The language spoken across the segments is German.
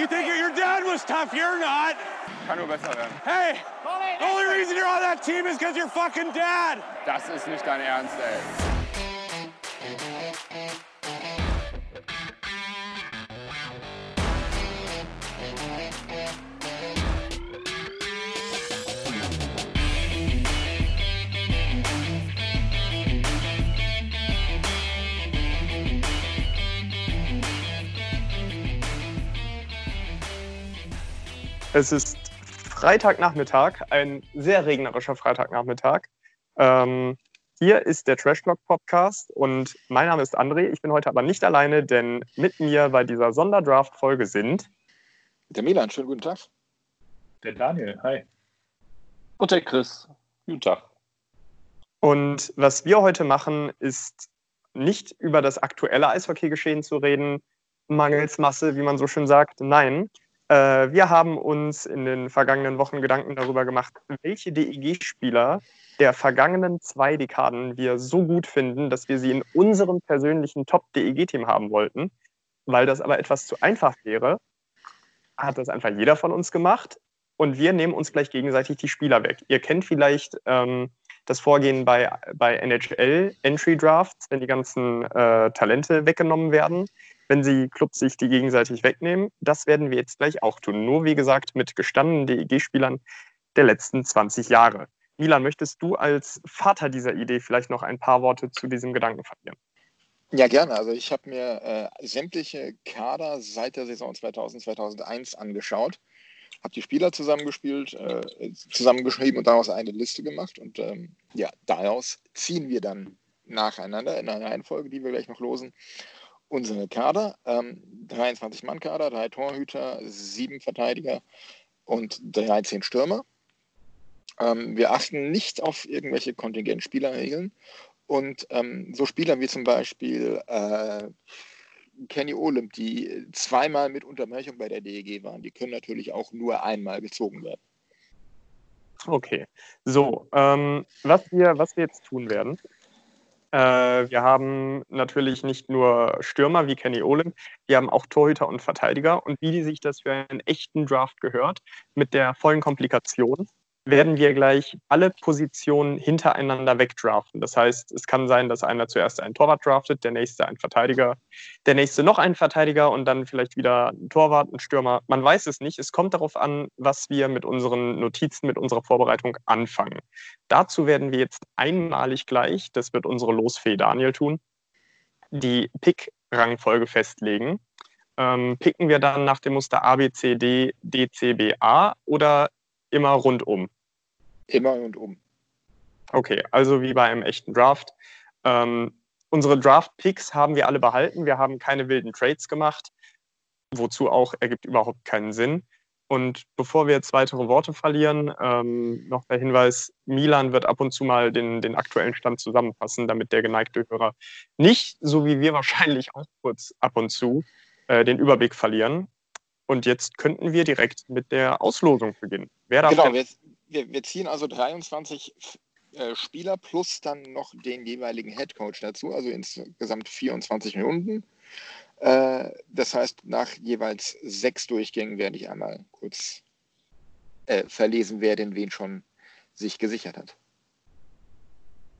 You think your dad was tough? You're not. Kann nur besser werden. Hey, the only reason you're on that team is because you're fucking dad. Das ist nicht dein Ernst, ey. Es ist Freitagnachmittag, ein sehr regnerischer Freitagnachmittag. Ähm, hier ist der Trash Talk Podcast und mein Name ist André. Ich bin heute aber nicht alleine, denn mit mir bei dieser Sonderdraft-Folge sind der Milan. Schönen guten Tag. Der Daniel. Hi. Und der Chris. Guten Tag. Und was wir heute machen, ist nicht über das aktuelle Eishockeygeschehen zu reden, mangels Masse, wie man so schön sagt. Nein, äh, wir haben uns in den vergangenen Wochen Gedanken darüber gemacht, welche DEG-Spieler der vergangenen zwei Dekaden wir so gut finden, dass wir sie in unserem persönlichen Top-DEG-Team haben wollten. Weil das aber etwas zu einfach wäre, hat das einfach jeder von uns gemacht. Und wir nehmen uns gleich gegenseitig die Spieler weg. Ihr kennt vielleicht ähm, das Vorgehen bei, bei NHL Entry Drafts, wenn die ganzen äh, Talente weggenommen werden wenn sie Clubs sich die gegenseitig wegnehmen. Das werden wir jetzt gleich auch tun. Nur wie gesagt mit gestandenen DEG-Spielern der letzten 20 Jahre. Milan, möchtest du als Vater dieser Idee vielleicht noch ein paar Worte zu diesem Gedanken verlieren? Ja, gerne. Also ich habe mir äh, sämtliche Kader seit der Saison 2000, 2001 angeschaut, habe die Spieler zusammengespielt, äh, zusammengeschrieben und daraus eine Liste gemacht. Und ähm, ja, daraus ziehen wir dann nacheinander in einer Reihenfolge, die wir gleich noch losen, unsere Kader. Ähm, 23 Mann Kader, drei Torhüter, sieben Verteidiger und 13 Stürmer. Ähm, wir achten nicht auf irgendwelche Kontingentspielerregeln. Und ähm, so Spieler wie zum Beispiel äh, Kenny Olymp, die zweimal mit Unterbrechung bei der DEG waren, die können natürlich auch nur einmal gezogen werden. Okay, so, ähm, was, wir, was wir jetzt tun werden, wir haben natürlich nicht nur Stürmer wie Kenny Olin, wir haben auch Torhüter und Verteidiger. Und wie sich das für einen echten Draft gehört, mit der vollen Komplikation, werden wir gleich alle Positionen hintereinander wegdraften. Das heißt, es kann sein, dass einer zuerst einen Torwart draftet, der nächste einen Verteidiger, der nächste noch einen Verteidiger und dann vielleicht wieder ein Torwart, ein Stürmer. Man weiß es nicht. Es kommt darauf an, was wir mit unseren Notizen, mit unserer Vorbereitung anfangen. Dazu werden wir jetzt einmalig gleich, das wird unsere Losfee Daniel tun, die Pick-Rangfolge festlegen. Ähm, picken wir dann nach dem Muster A, B, C, D, D, C, B, A oder immer rundum? Immer rundum. Okay, also wie bei einem echten Draft. Ähm, unsere Draft-Picks haben wir alle behalten. Wir haben keine wilden Trades gemacht. Wozu auch ergibt überhaupt keinen Sinn. Und bevor wir jetzt weitere Worte verlieren, ähm, noch der Hinweis, Milan wird ab und zu mal den, den aktuellen Stand zusammenfassen, damit der geneigte Hörer nicht, so wie wir wahrscheinlich auch kurz ab und zu, äh, den Überblick verlieren. Und jetzt könnten wir direkt mit der Auslosung beginnen. Wer darf genau, wir, wir, wir, ziehen also 23 äh, Spieler plus dann noch den jeweiligen Head Coach dazu, also insgesamt 24 Runden. Äh, das heißt, nach jeweils sechs Durchgängen werde ich einmal kurz äh, verlesen, wer denn wen schon sich gesichert hat.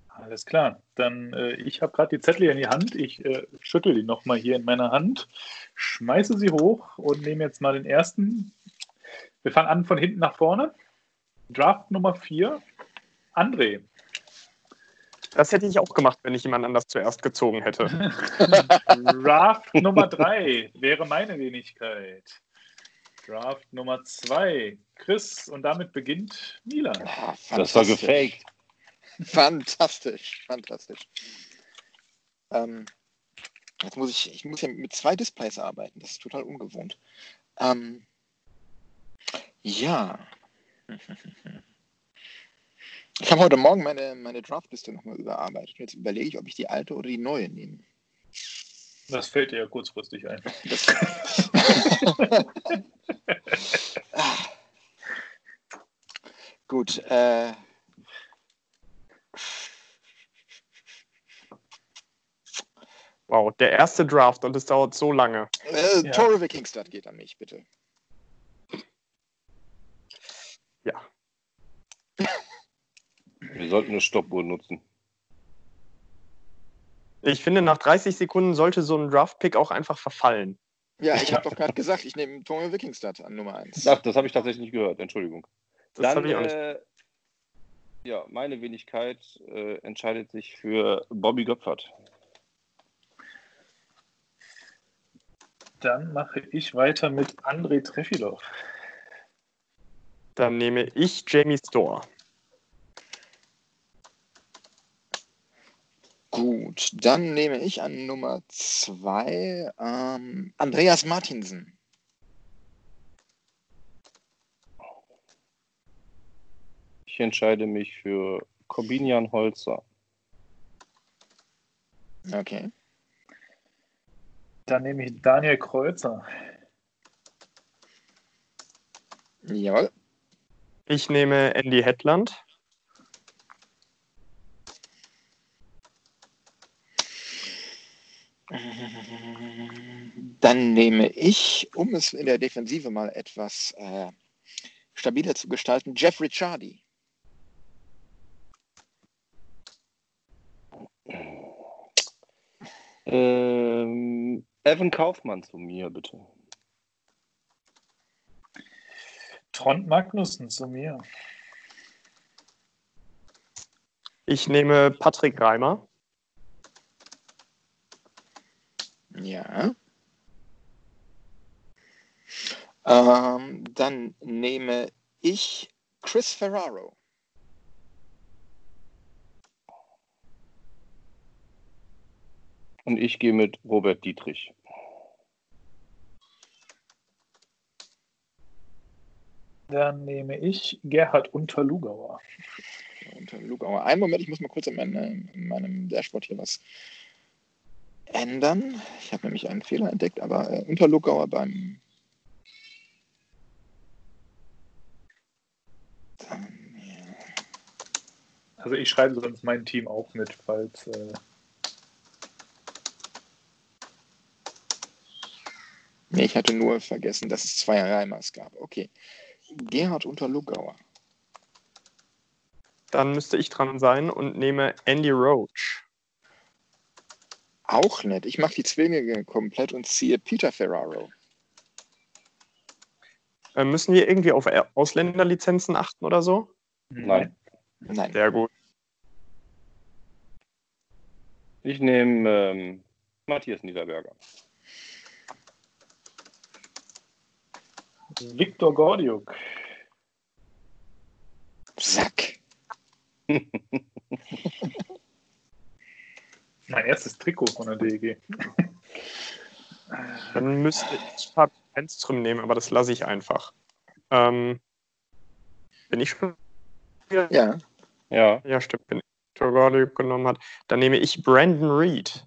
Alles klar. Dann, äh, ich habe gerade die Zettel hier in die Hand. Ich äh, schüttel die nochmal hier in meiner Hand, schmeiße sie hoch und nehme jetzt mal den ersten. Wir fangen an von hinten nach vorne. Draft Nummer 4, André. Das hätte ich auch gemacht, wenn ich jemand anders zuerst gezogen hätte. Draft Nummer 3 wäre meine Wenigkeit. Draft Nummer 2, Chris. Und damit beginnt Milan. Ah, das war gefaked. Fantastisch, fantastisch. Ähm, jetzt muss ich, ich muss ja mit zwei Displays arbeiten. Das ist total ungewohnt. Ähm, ja. Ich habe heute Morgen meine, meine Draftliste nochmal überarbeitet. Jetzt überlege ich, ob ich die alte oder die neue nehme. Das fällt dir ja kurzfristig ein. Gut, äh, Wow, der erste Draft und es dauert so lange. Äh, ja. Tore Kingstad geht an mich, bitte. Wir sollten eine Stoppuhr nutzen. Ich finde, nach 30 Sekunden sollte so ein Draft-Pick auch einfach verfallen. Ja, ich habe doch gerade gesagt, ich nehme Tommy Wikingstad an Nummer 1. Ach, das habe ich tatsächlich nicht gehört. Entschuldigung. Das Dann, habe ich auch nicht. äh, ja, meine Wenigkeit äh, entscheidet sich für Bobby Göpfert. Dann mache ich weiter mit Andrei Trefilov. Dann nehme ich Jamie Store. Gut, dann nehme ich an Nummer 2 ähm, Andreas Martinsen. Ich entscheide mich für Corbinian Holzer. Okay. Dann nehme ich Daniel Kreuzer. Jawohl. Ich nehme Andy Hetland. Dann nehme ich, um es in der Defensive mal etwas äh, stabiler zu gestalten, Jeff Ricciardi. Ähm, Evan Kaufmann zu mir, bitte. Trond Magnussen zu mir. Ich nehme Patrick Reimer. Ja. Ähm, dann nehme ich Chris Ferraro. Und ich gehe mit Robert Dietrich. Dann nehme ich Gerhard Unterlugauer. Und Lugauer. Einen Moment, ich muss mal kurz in, meine, in meinem Dashboard hier was ändern. Ich habe nämlich einen Fehler entdeckt, aber äh, unter Lugauer beim. Also ich schreibe sonst mein Team auch mit, falls äh, Nee, ich hatte nur vergessen, dass es zwei Reimers gab. Okay. Gerhard unter Lugauer. Dann müsste ich dran sein und nehme Andy Roach. Auch nett. Ich mache die Zwillinge komplett und ziehe Peter Ferraro. Äh, müssen wir irgendwie auf Ausländerlizenzen achten oder so? Nein. Nein. Sehr gut. Ich nehme ähm, Matthias Niederberger. Viktor Gordiuk. Sack. Mein erstes Trikot von der DEG. Dann müsste ich Fabian Enström nehmen, aber das lasse ich einfach. Ähm, bin ich schon? Ja. Ja, Ja, stimmt. Wenn Gordiuk genommen hat, dann nehme ich Brandon Reed.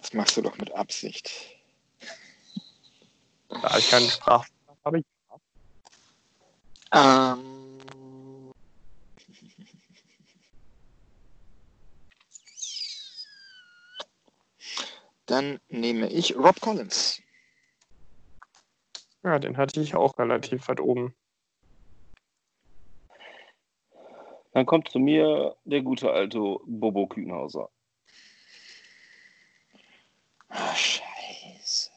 Das machst du doch mit Absicht. Da ich keine Sprache habe. Ich Ähm. Dann nehme ich Rob Collins. Ja, den hatte ich auch relativ weit oben. dann kommt zu mir der gute alte Bobo Kühnhauser. Ah, scheiße.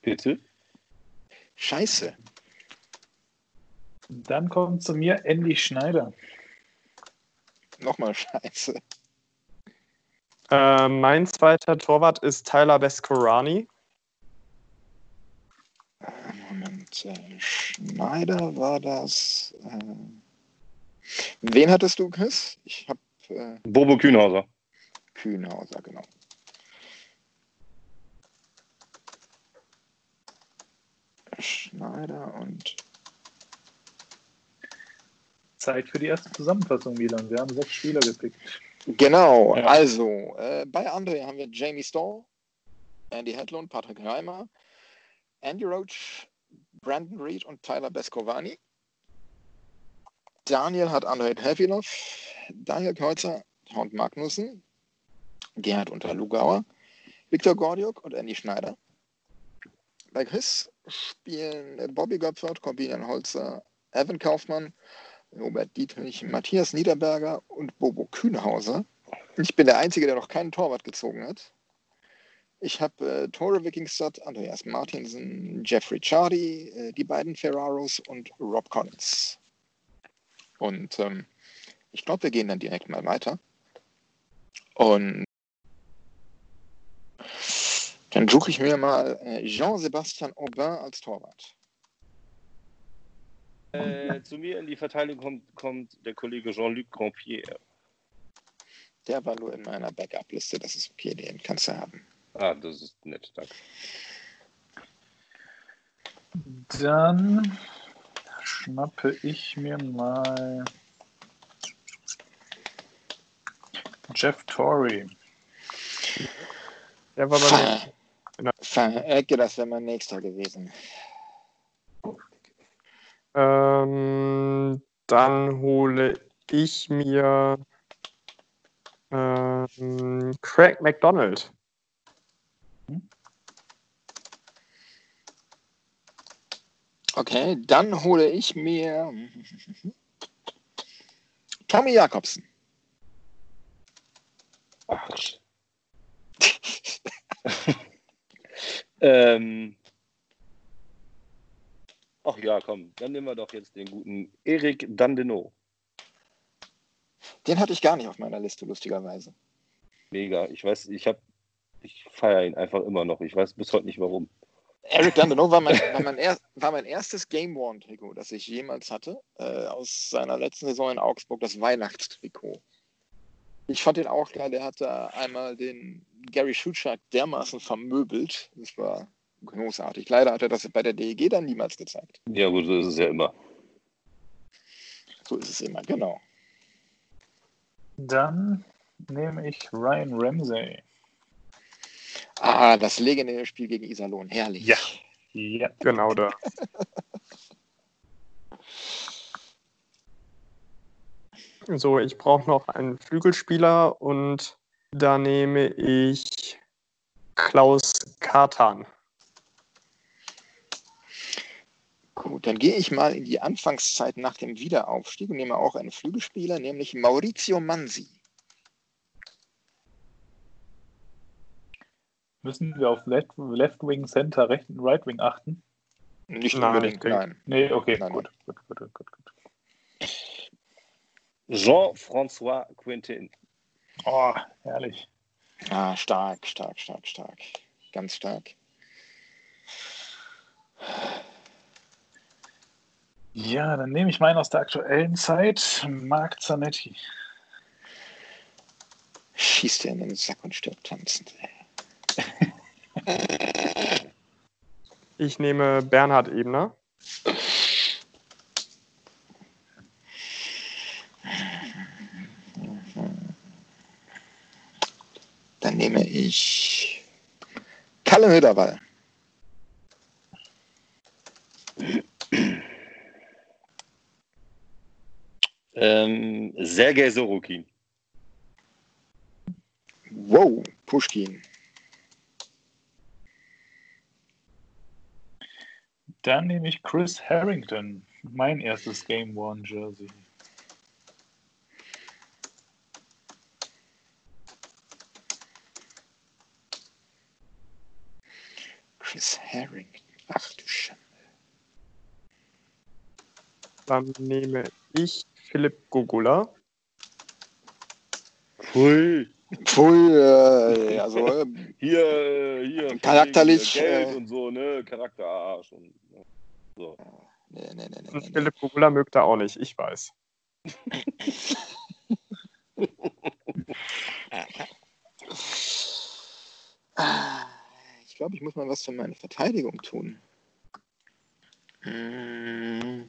Bitte? Scheiße. Dann kommt zu mir Andy Schneider. Nochmal scheiße. Äh, mein zweiter Torwart ist Tyler Bescorani. Äh, Moment. Äh, Schneider war das. Äh, wen hattest du, Chris? Ich habe äh, Bobo Kühnhauser. Kühnhauser, genau. Schneider und Zeit für die erste Zusammenfassung, Milan. Wir haben sechs Spieler gepickt. Genau, Ja. also äh, bei André haben wir Jamie Stoll, Andy Hedlund, Patrick Reimer, Andy Roach, Brandon Reed und Tyler Beskovani. Daniel hat André Helfilov, Daniel Kreuzer, Horn Magnussen, Gerhard Unterlugauer, Viktor Gordiuk und Andy Schneider. Bei Chris spielen Bobby Göpfert, Corbinian Holzer, Evan Kaufmann, Robert Dietrich, Matthias Niederberger und Bobo Kühnhauser. Ich bin der Einzige, der noch keinen Torwart gezogen hat. Ich habe äh, Tore Wikingstad, Andreas Martinsen, Jeffrey Chardy, äh, die beiden Ferraros und Rob Collins. Und ähm, ich glaube, wir gehen dann direkt mal weiter. Und dann suche ich mir mal äh, Jean-Sébastien Aubin als Torwart. Äh, zu mir in die Verteidigung kommt, kommt der Kollege Jean-Luc Grandpierre. Der war nur in meiner Backup-Liste, das ist okay, den kannst du haben. Ah, das ist nett, danke. Dann schnappe ich mir mal Jeff Torrey. Der war bei mir. Ver Verecke, das wäre mein nächster gewesen. Ähm, dann hole ich mir ähm, Craig McDonald. Okay, dann hole ich mir Tommy Jakobsen. Ähm. Ach ja, komm, dann nehmen wir doch jetzt den guten Erik Dandenot. Den hatte ich gar nicht auf meiner Liste, lustigerweise. Mega. Ich weiß, ich habe, ich feiere ihn einfach immer noch. Ich weiß bis heute nicht warum. Eric Dandenot war mein, war mein, er, war mein erstes Game One-Trikot, das ich jemals hatte. Äh, aus seiner letzten Saison in Augsburg, das Weihnachtstrikot. Ich fand den auch geil. Der hatte einmal den Gary Schutschak dermaßen vermöbelt. Das war großartig. Leider hat er das bei der DEG dann niemals gezeigt. Ja, gut, so ist es ja immer. So ist es immer, genau. Dann nehme ich Ryan Ramsey. Ah, das legendäre Spiel gegen Iserlohn. Herrlich. Ja. Ja. Genau da. So, ich brauche noch einen Flügelspieler und da nehme ich Klaus Kartan. Gut, dann gehe ich mal in die Anfangszeit nach dem Wiederaufstieg und nehme auch einen Flügelspieler, nämlich Maurizio Mansi. Müssen wir auf Left, Left Wing, Center, Recht, Right Wing achten? Nicht Nein, unbedingt, nein. Nee, okay, Nein, gut, gut, gut, gut, gut, gut. Jean-François Quintin. Oh, herrlich. Ah, stark, stark, stark, stark. Ganz stark. Ja, dann nehme ich meinen aus der aktuellen Zeit, Marc Zanetti. Schießt er in den Sack und stirbt tanzend. Ich nehme Bernhard Ebner. Dann nehme ich Kalle Höderwall. Ähm, Sergei Sorokin. Wow, Pushkin. Dann nehme ich Chris Harrington, mein erstes Game One Jersey. Chris Herring. Ach du Schande. Dann nehme ich Philipp Gogula. Pfui. Pfui, äh, also äh, Hier, äh, hier. Charakterlich, Geld äh, und so, ne? Charakterarsch. Und, ne? so. nee, nee, nee, nee, Und nee. Philipp Gogula mögt er auch nicht, ich weiß. Ah, Ich glaube, ich muss mal was für meine Verteidigung tun. Hm.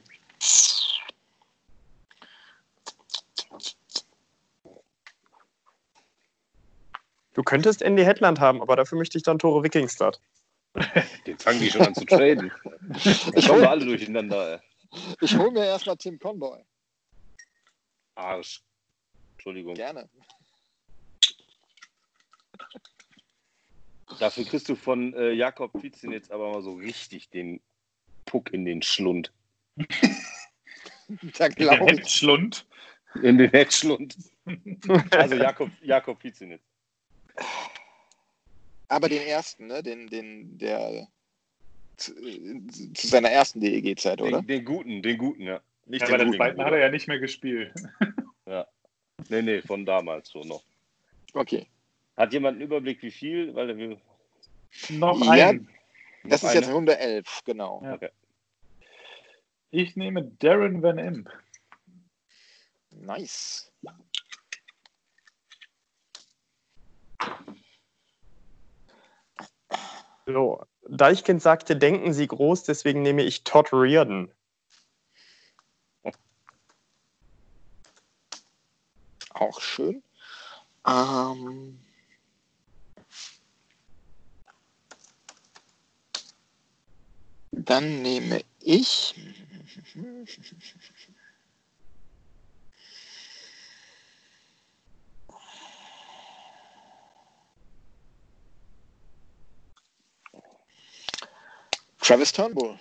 Du könntest Andy Headland haben, aber dafür möchte ich dann Tore Wikingstad. Den fangen die schon an zu traden. Kommen wir alle durcheinander, ey. Ich hole mir erstmal Tim Conboy. Arsch. Entschuldigung. Gerne. Dafür kriegst du von äh, Jakob Vizin jetzt aber mal so richtig den Puck in den Schlund. Da In den ich. Headschlund. In den Headschlund. Also Jakob, Jakob Vizin Aber den ersten, ne? Den, den, der zu, zu seiner ersten DEG-Zeit, oder? Den, den guten, den guten, ja. Nicht Ja, den bei der guten, zweiten hat er ja nicht mehr gespielt. Nee, nee, von damals schon noch. Okay. Hat jemand einen Überblick, wie viel? Weil wir Noch Ja. ein. Das noch ist jetzt eine? Runde 11, genau. Ja. Okay. Ich nehme Darren Van Imp. Nice. So, Deichkind sagte, denken Sie groß, deswegen nehme ich Todd Reardon. Auch schön. Ähm, dann nehme ich. Travis Turnbull.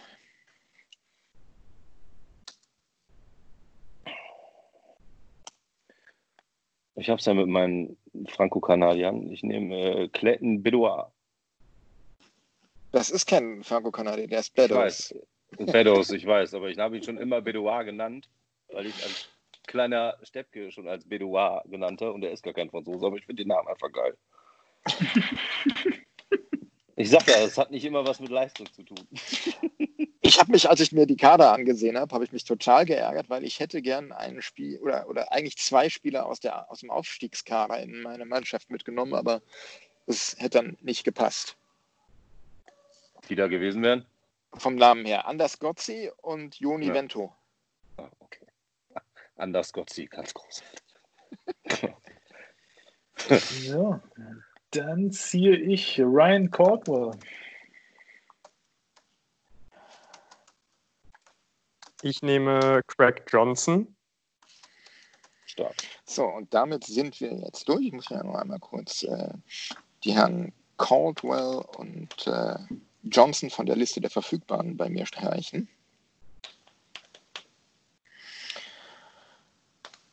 Ich habe es ja mit meinen Franco-Kanadiern. Ich nehme äh, Clayton Bedouard. Das ist kein Franco-Kanadier, der ist weiß. Bedoues, ich weiß, aber ich habe ihn schon immer Bedouard genannt, weil ich als kleiner Steppke schon als Bedouard genannte und er ist gar kein Franzose, aber ich finde den Namen einfach geil. Ich sag ja, es hat nicht immer was mit Leistung zu tun. Ich habe mich, als ich mir die Kader angesehen habe, habe ich mich total geärgert, weil ich hätte gern ein Spiel oder, oder eigentlich zwei Spieler aus, der, aus dem Aufstiegskader in meine Mannschaft mitgenommen, aber es hätte dann nicht gepasst. Die da gewesen wären? Vom Namen her. Anders Gozzi und Joni Ja. Vento. Ah, okay. Anders Gotzi, ganz groß. So, dann ziehe ich Ryan Caldwell. Ich nehme Craig Johnson. Stark. So, und damit sind wir jetzt durch. Ich muss ja noch einmal kurz äh, die Herren Caldwell und äh, Johnson von der Liste der Verfügbaren bei mir streichen.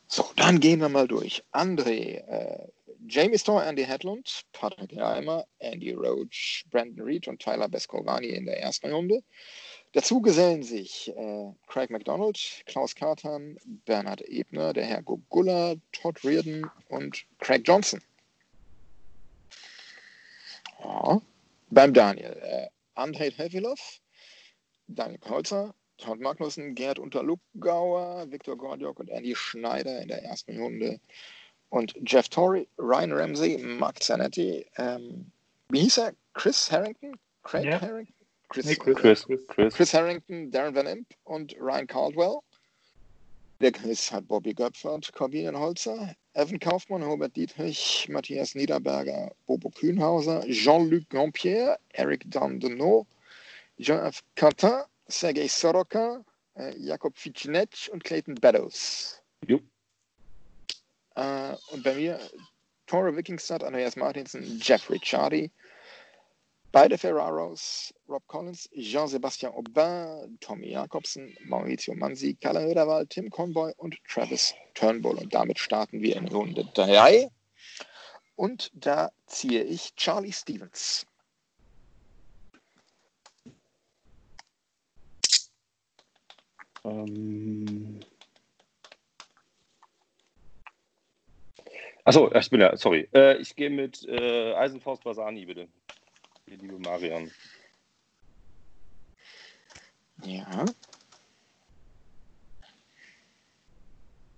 So, dann gehen wir mal durch. André, äh, Jamie Storr, Andy Hedlund, Patrick Reimer, Andy Roach, Brandon Reed und Tyler Beskovani in der ersten Runde. Dazu gesellen sich äh, Craig McDonald, Klaus Kartan, Bernhard Ebner, der Herr Gogulla, Todd Reardon und Craig Johnson. Ja. Beim Daniel, äh, Andrei Hevilov, Daniel Kreuzer, Todd Magnussen, Gerd Unterluckgauer, Viktor Gordjok und Andy Schneider in der ersten Runde. Und Jeff Torrey, Ryan Ramsey, Mark Zanetti, ähm, wie hieß er? Chris Harrington? Craig Ja. Harrington? Chris, Nee, Chris. Chris, Chris. Chris. Chris Harrington, Darren Van Imp und Ryan Caldwell. Der Chris hat Bobby Göpfert, Corbinian Holzer, Evan Kaufmann, Robert Dietrich, Matthias Niederberger, Bobo Kühnhauser, Jean-Luc Grandpierre, Eric Dandenot, Jean-F. Quentin, Sergei Soroka, äh, Jakob Ficinec und Clayton Beddoes. Jo. Äh, und bei mir Tore Wikingstad, Andreas Martinsen, Jeffrey Chardy, beide Ferraros, Rob Collins, Jean-Sebastian Aubin, Tommy Jakobsen, Maurizio Mansi, Kalle Röderwald, Tim Conboy und Travis Turnbull. Und damit starten wir in Runde 3. Und da ziehe ich Charlie Stevens. Ähm. Achso, ich bin ja, sorry. Äh, ich gehe mit äh, Eisenfaust Basani, bitte. Die liebe Marion. Ja.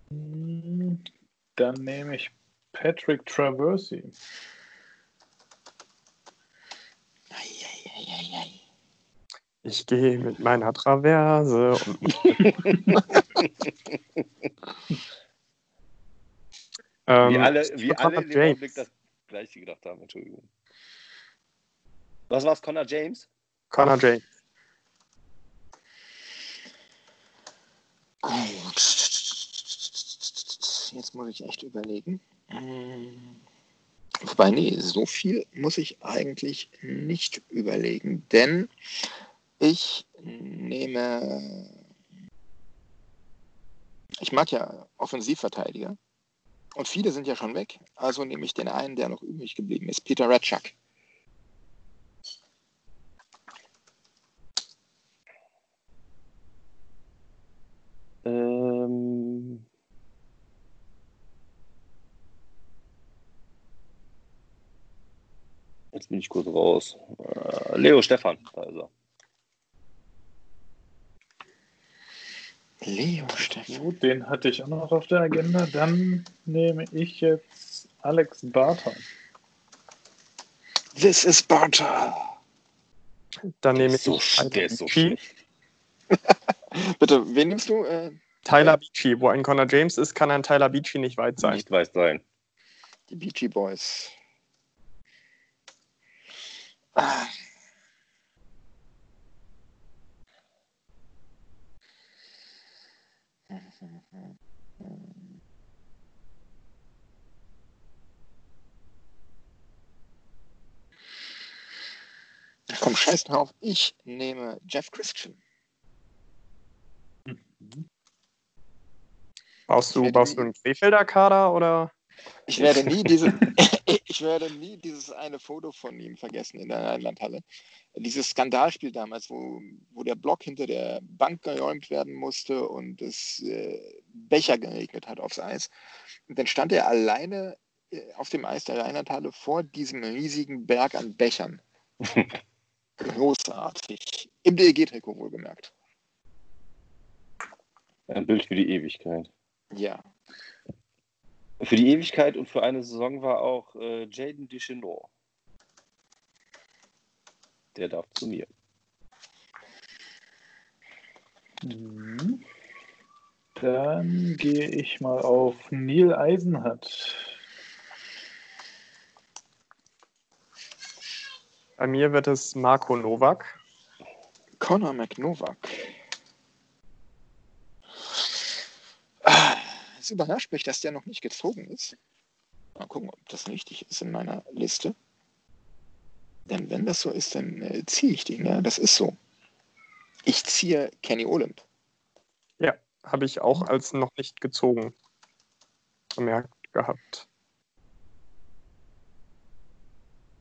Dann nehme ich Patrick Traversy. Eieieiei. Ich gehe mit meiner Traverse und ähm, wie alle, wie alle in dem James. Augenblick das gleiche gedacht haben, Entschuldigung. Was war's, Connor James? Connor James. Gut. Jetzt muss ich echt überlegen. Hm. Wobei, nee, so viel muss ich eigentlich nicht überlegen, denn ich nehme. Ich mag ja Offensivverteidiger. Und viele sind ja schon weg. Also nehme ich den einen, der noch übrig geblieben ist, Peter Ratschak. Ähm, jetzt bin ich kurz raus. Äh, Leo Stefan, da ist er. Leo Stefan. Gut, den hatte ich auch noch auf der Agenda. Dann nehme ich jetzt Alex Barton. This is Barter. Dann nehme ich So, der ist so schlecht. Bitte, wen nimmst du? Äh, Tyler Beachy. Wo ein Connor James ist, kann ein Tyler Beachy nicht weit sein. Nicht weiß sein. die Beachy Boys. Ah. Komm, scheiß drauf. Ich nehme Jeff Christian. Baust du, baust du einen Krefelder Kader oder? Ich werde nie diese, ich werde nie dieses eine Foto von ihm vergessen in der Rheinlandhalle. Dieses Skandalspiel damals, wo, wo der Block hinter der Bank geräumt werden musste und es äh, Becher geregnet hat aufs Eis. Und dann stand er alleine äh, auf dem Eis der Rheinlandhalle vor diesem riesigen Berg an Bechern. Großartig. Im DEG-Trikot wohlgemerkt. Ein Bild für die Ewigkeit. Ja. Für die Ewigkeit und für eine Saison war auch äh, Jaden Deschenaux. Der darf zu mir. Mhm. Dann gehe ich mal auf Neil Eisenhardt. Bei mir wird es Marco Novak. Conor McNovak. Ah, Es überrascht mich, dass der noch nicht gezogen ist. Mal gucken, ob das richtig ist in meiner Liste. Denn wenn das so ist, dann äh, ziehe ich den. Ja, das ist so. Ich ziehe Kenny Olymp. Habe ich auch als noch nicht gezogen bemerkt gehabt.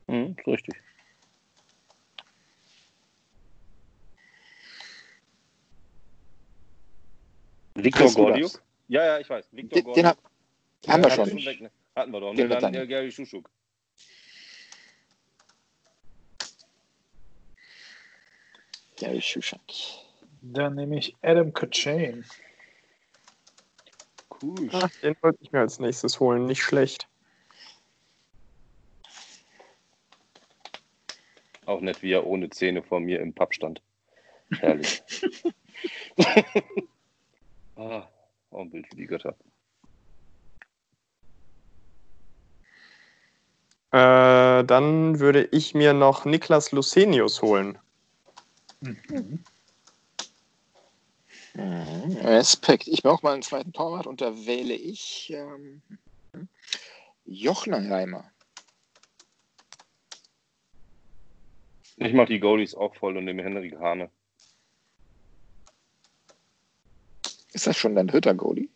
Mhm, richtig. Victor Gordiuk? Ja, ja, ich weiß. Victor Den, Gordiuk. den hab, haben wir Ja, schon. weg, ne? Hatten wir doch. Den Ne? wird Dann dann- äh, Gary Schuschuk. Gary Schuschak. Dann nehme ich Adam Kachane. Cool. Ach, den wollte ich mir als nächstes holen. Nicht schlecht. Auch nett, wie er ohne Zähne vor mir im Pub stand. Herrlich. ah, auch ein Bild für die Götter. Äh, dann würde ich mir noch Niklas Lucenius holen. Mhm. Mhm, Respekt. Ich brauche mal einen zweiten Torwart und da wähle ich ähm, Jochner Reimer. Ich mache die Goalies auch voll und nehme Henrik Hane. Ist das schon dein dritter Goalie?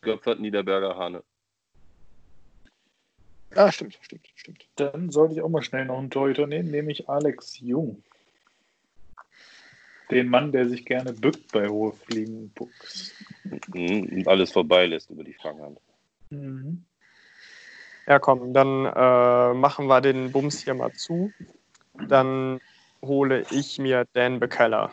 Göpfert, Niederberger, Hane. Ah, stimmt, stimmt, stimmt. Dann sollte ich auch mal schnell noch einen Torhüter nehmen, nämlich Alex Jung. Den Mann, der sich gerne bückt bei hohe Fliegenpucks. Mhm, Und alles vorbeilässt über die Fanghand. Mhm. Ja, komm, dann äh, machen wir den Bums hier mal zu. Dann hole ich mir Dan Bekeller.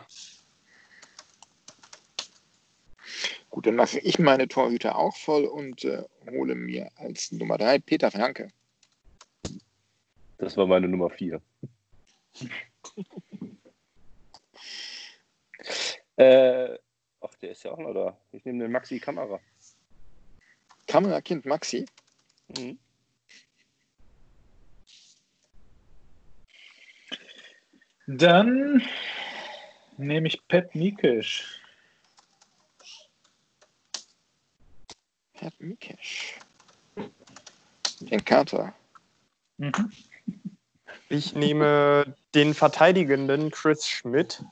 Gut, dann mache ich meine Torhüter auch voll und äh, hole mir als Nummer drei Peter Franke. Das war meine Nummer 4. äh, ach, der ist ja auch noch da. Ich nehme den Maxi Kamera. Kamerakind Maxi. Mhm. Dann nehme ich Pat Mikesh. Pat Mikesh. Den Carter. Mhm. Ich nehme den verteidigenden Chris Schmidt.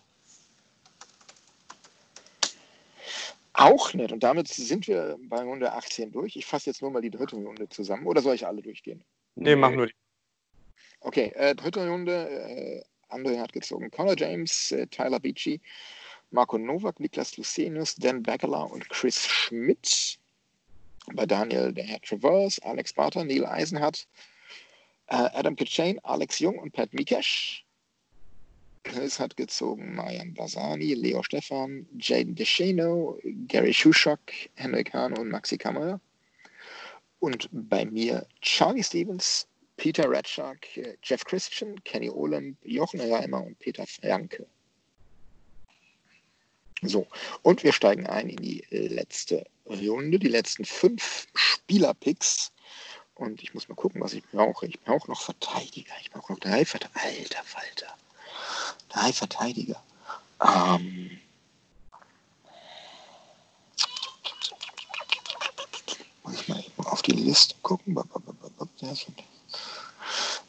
Auch nett. Und damit sind wir bei Runde 18 durch. Ich fasse jetzt nur mal die dritte Runde zusammen. Oder soll ich alle durchgehen? Nee, mach nur die. Okay, äh, dritte Runde. Äh, André hat gezogen. Connor James, äh, Tyler Beachy, Marco Novak, Niklas Lucenius, Dan Bagala und Chris Schmidt. Bei Daniel der Herr Travers, Alex Barter, Neil Eisenhardt, äh, Adam Kitchain, Alex Jung und Pat Mikesh. Chris hat gezogen Marian Basani, Leo Stefan, Jaden DeShano, Gary Schuschak, Henrik Hahn und Maxi Kammerer. Und bei mir Charlie Stevens, Peter Ratschak, Jeff Christian, Kenny Olem, Jochen Reimer und Peter Franke. So, und wir steigen ein in die letzte Runde, die letzten fünf Spielerpicks. Und ich muss mal gucken, was ich brauche. Ich brauche noch Verteidiger. Ich brauche noch drei Verteidiger. Alter Falter. Drei Verteidiger. Ähm, muss ich mal auf die Liste gucken.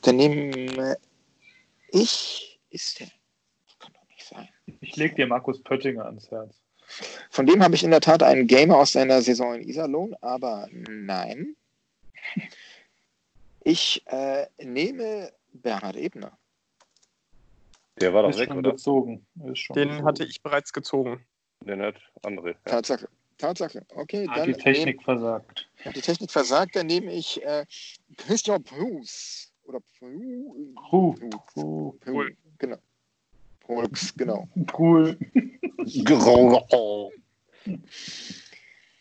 Dann nehme ich. Ist der. Das kann doch nicht sein. Ich lege dir Markus Pöttinger ans Herz. Von dem habe ich in der Tat einen Gamer aus seiner Saison in Iserlohn, aber nein. Ich äh, nehme Bernhard Ebner. Der war doch Ist weg, oder? gezogen. Den gezogen. hatte ich bereits gezogen. Den hat André. Ja. Tatsache. Tatsache. Okay, Hat dann die Technik versagt. Nehm, hat die Technik versagt, dann nehme ich äh, Christian Bruce. Oder Pru, Puh. Pru, Puh. Pru, Cool. genau. Brooks, genau. Cool.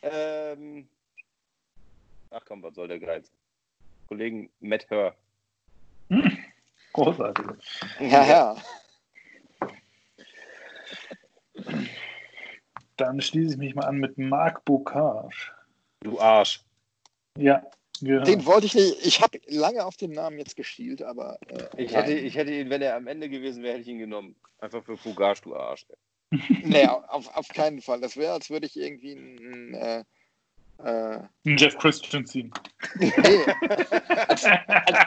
ähm, ach komm, was soll der Geiz? Kollegen Matt Hör. Großartig. Ja, ja. Dann schließe ich mich mal an mit Marc Bocage. Du Arsch. Ja, genau. Den wollte ich nicht. Ich habe lange auf den Namen jetzt geschielt, aber. Äh, Ich nein. hätte, ich hätte ihn, wenn er am Ende gewesen wäre, hätte ich ihn genommen. Einfach für Fugage, du Arsch. Nee, auf, auf keinen Fall. Das wäre, als würde ich irgendwie ein. Äh, äh, Ein Jeff Christensen. nee, als, als,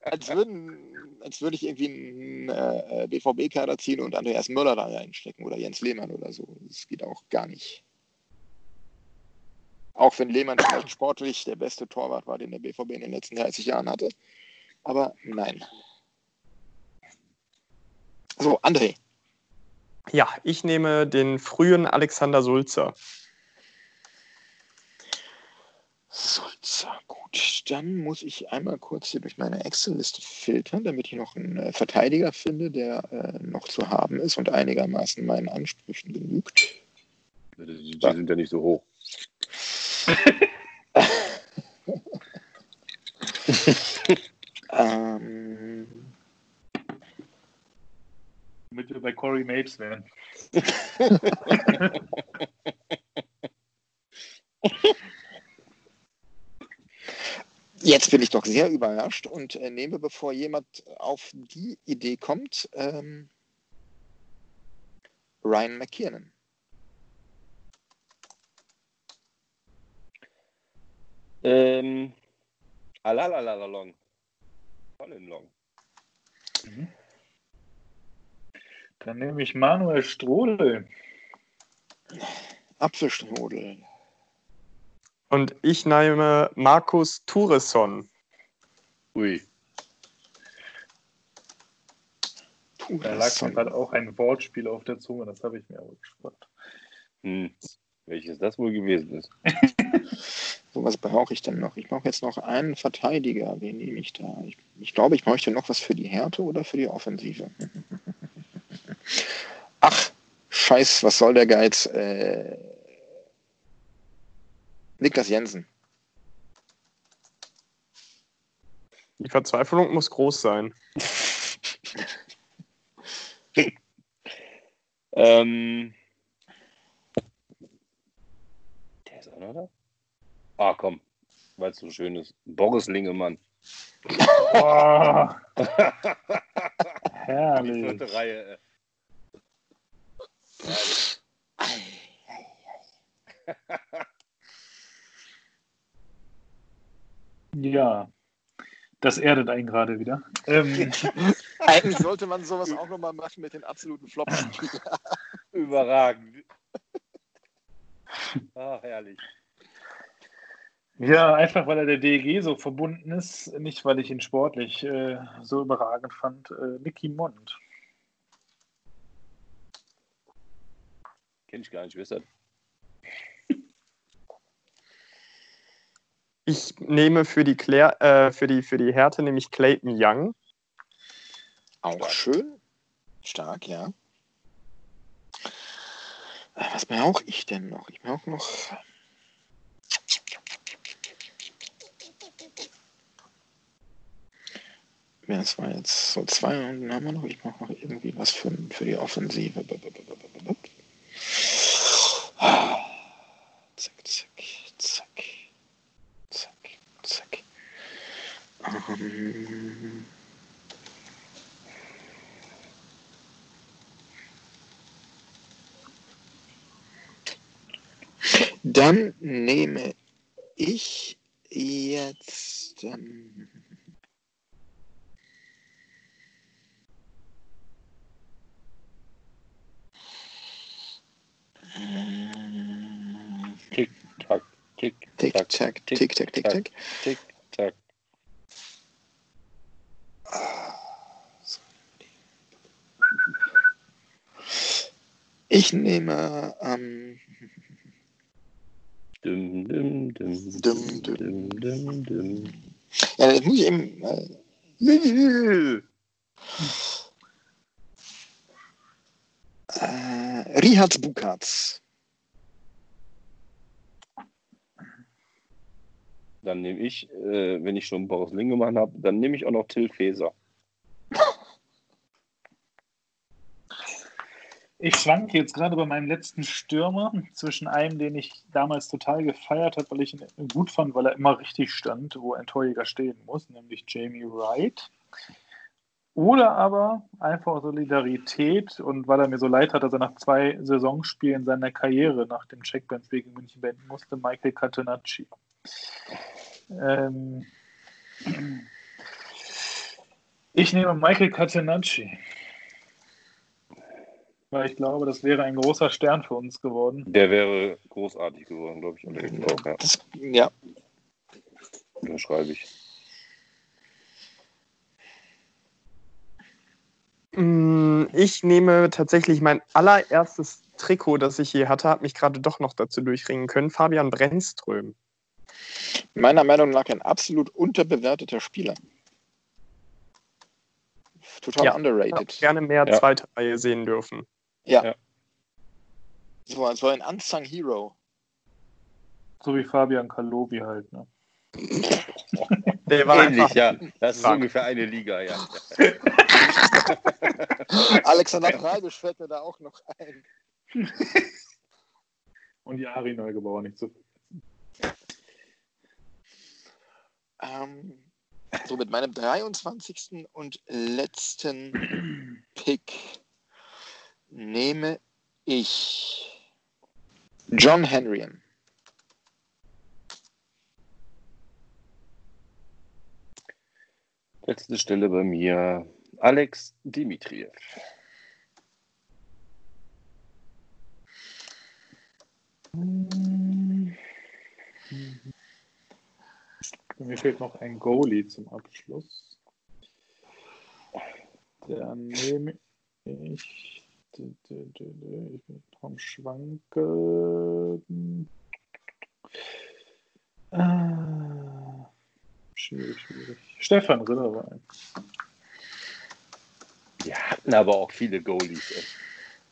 als, würden, als würde ich irgendwie einen äh, BVB-Kader ziehen und Andreas Möller da reinstecken oder Jens Lehmann oder so. Das geht auch gar nicht. Auch wenn Lehmann vielleicht sportlich der beste Torwart war, den der BVB in den letzten 30 Jahren hatte. Aber nein. So, André. Ja, ich nehme den frühen Alexander Sulzer. Sulzer, gut. Dann muss ich einmal kurz hier durch meine Excel-Liste filtern, damit ich noch einen äh, Verteidiger finde, der äh, noch zu haben ist und einigermaßen meinen Ansprüchen genügt. Die, die sind ja nicht so hoch. Ähm, Damit wir bei Corey Mapes wären. jetzt bin ich doch sehr überrascht und äh, nehme, bevor jemand auf die Idee kommt, ähm, Ryan McKiernan. Ähm, Alalalalong. Colin Long. Dann nehme ich Manuel Strodel. Apfelstrudel. Und ich nehme Markus Turesson. Ui. Da lag mir gerade auch ein Wortspiel auf der Zunge, das habe ich mir aber gespart. Hm. Welches das wohl gewesen ist. So, was brauche ich denn noch? Ich brauche jetzt noch einen Verteidiger. Wen nehme ich da? Ich, ich glaube, ich bräuchte noch was für die Härte oder für die Offensive. Ach, scheiß, was soll der Geiz? Äh, Niklas Jensen. Die Verzweiflung muss groß sein. Ähm, der ist auch noch da? Ah, komm. Weil es so schön ist. Boris Lingemann. Oh, Die herrlich. vierte Reihe. äh. Ja, das erdet einen gerade wieder. Ähm, Eigentlich sollte man sowas auch nochmal machen mit den absoluten Flops. Überragend. Ach, herrlich. Ja, einfach weil er der DEG so verbunden ist, nicht weil ich ihn sportlich äh, so überragend fand. Äh, Nicky Mond. Kenn ich gar nicht, wer ist das? Ich nehme für die, Claire, äh, für die, für die Härte nämlich Clayton Young. Auch schön. Stark, ja. Äh, Was brauche ich denn noch? Ich brauche noch. Ja, das war jetzt so zwei Runden haben wir noch. Ich brauche noch irgendwie was für, für die Offensive. Zack, zack, zack. Zack, zack. Ähm, Dann nehme ich jetzt. Ähm, Tick, tack, tick, Tick, tack, tick, tack, tick, tack. tick, tack. Ich nehme. Ähm, Dum, dum, dum, Dum, dum, dum, dum. ja, das muss ich eben. Äh, äh, Rihat Bukatz. Dann nehme ich, äh, wenn ich schon Boris Lingemann habe, dann nehme ich auch noch Till Faeser. Ich schwanke jetzt gerade bei meinem letzten Stürmer zwischen einem, den ich damals total gefeiert habe, weil ich ihn gut fand, weil er immer richtig stand, wo ein Torjäger stehen muss, nämlich Jamie Wright. Oder aber einfach Solidarität und weil er mir so leid hat, dass er nach zwei Saisonspielen seiner Karriere nach dem Checkbands gegen München beenden musste, Michael Catenacci. Ähm, ich nehme Michael Catenacci. Weil ich glaube, das wäre ein großer Stern für uns geworden. Der wäre großartig geworden, glaube ich. Und ich auch, ja. Das, ja, Da schreibe ich. Mm, Ich nehme tatsächlich mein allererstes Trikot, das ich je hatte, habe mich gerade doch noch dazu durchringen können. Fabian Brennström. Meiner Meinung nach ein absolut unterbewerteter Spieler. Total Ja. underrated. Gerne mehr Ja. zweite Reihe sehen dürfen. Ja. Ja. So, so ein Unsung Hero. So wie Fabian Kalobi halt. Ne? Der war Ähnlich, ja. Das ist ungefähr eine Liga, ja. Alexander Freibisch fällt mir da auch noch ein. Und die Ari Neugebauer nicht so. Ähm, so mit meinem 23. und letzten Pick nehme ich John Henryan. Letzte Stelle bei mir. Alex Dimitriev. Mir fehlt noch ein Goalie zum Abschluss. Dann nehme ich. Ich bin am Schwanken. Ah, schwierig, schwierig. Stefan Rinnerwein. Wir hatten aber auch viele Goalies.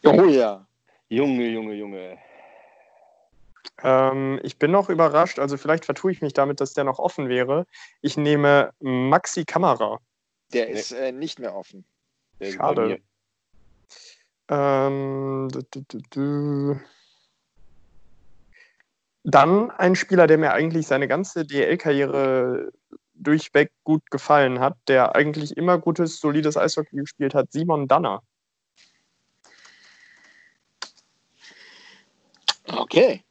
Ey. Oh ja. Junge, Junge, Junge. Ähm, ich bin noch überrascht, also vielleicht vertue ich mich damit, dass der noch offen wäre. Ich nehme Maxi Kamera. Der Nee. ist äh, nicht mehr offen. Der Schade. Ähm, du, du, du, du. Dann ein Spieler, der mir eigentlich seine ganze DL-Karriere durchweg gut gefallen hat, der eigentlich immer gutes, solides Eishockey gespielt hat, Simon Danner. Okay.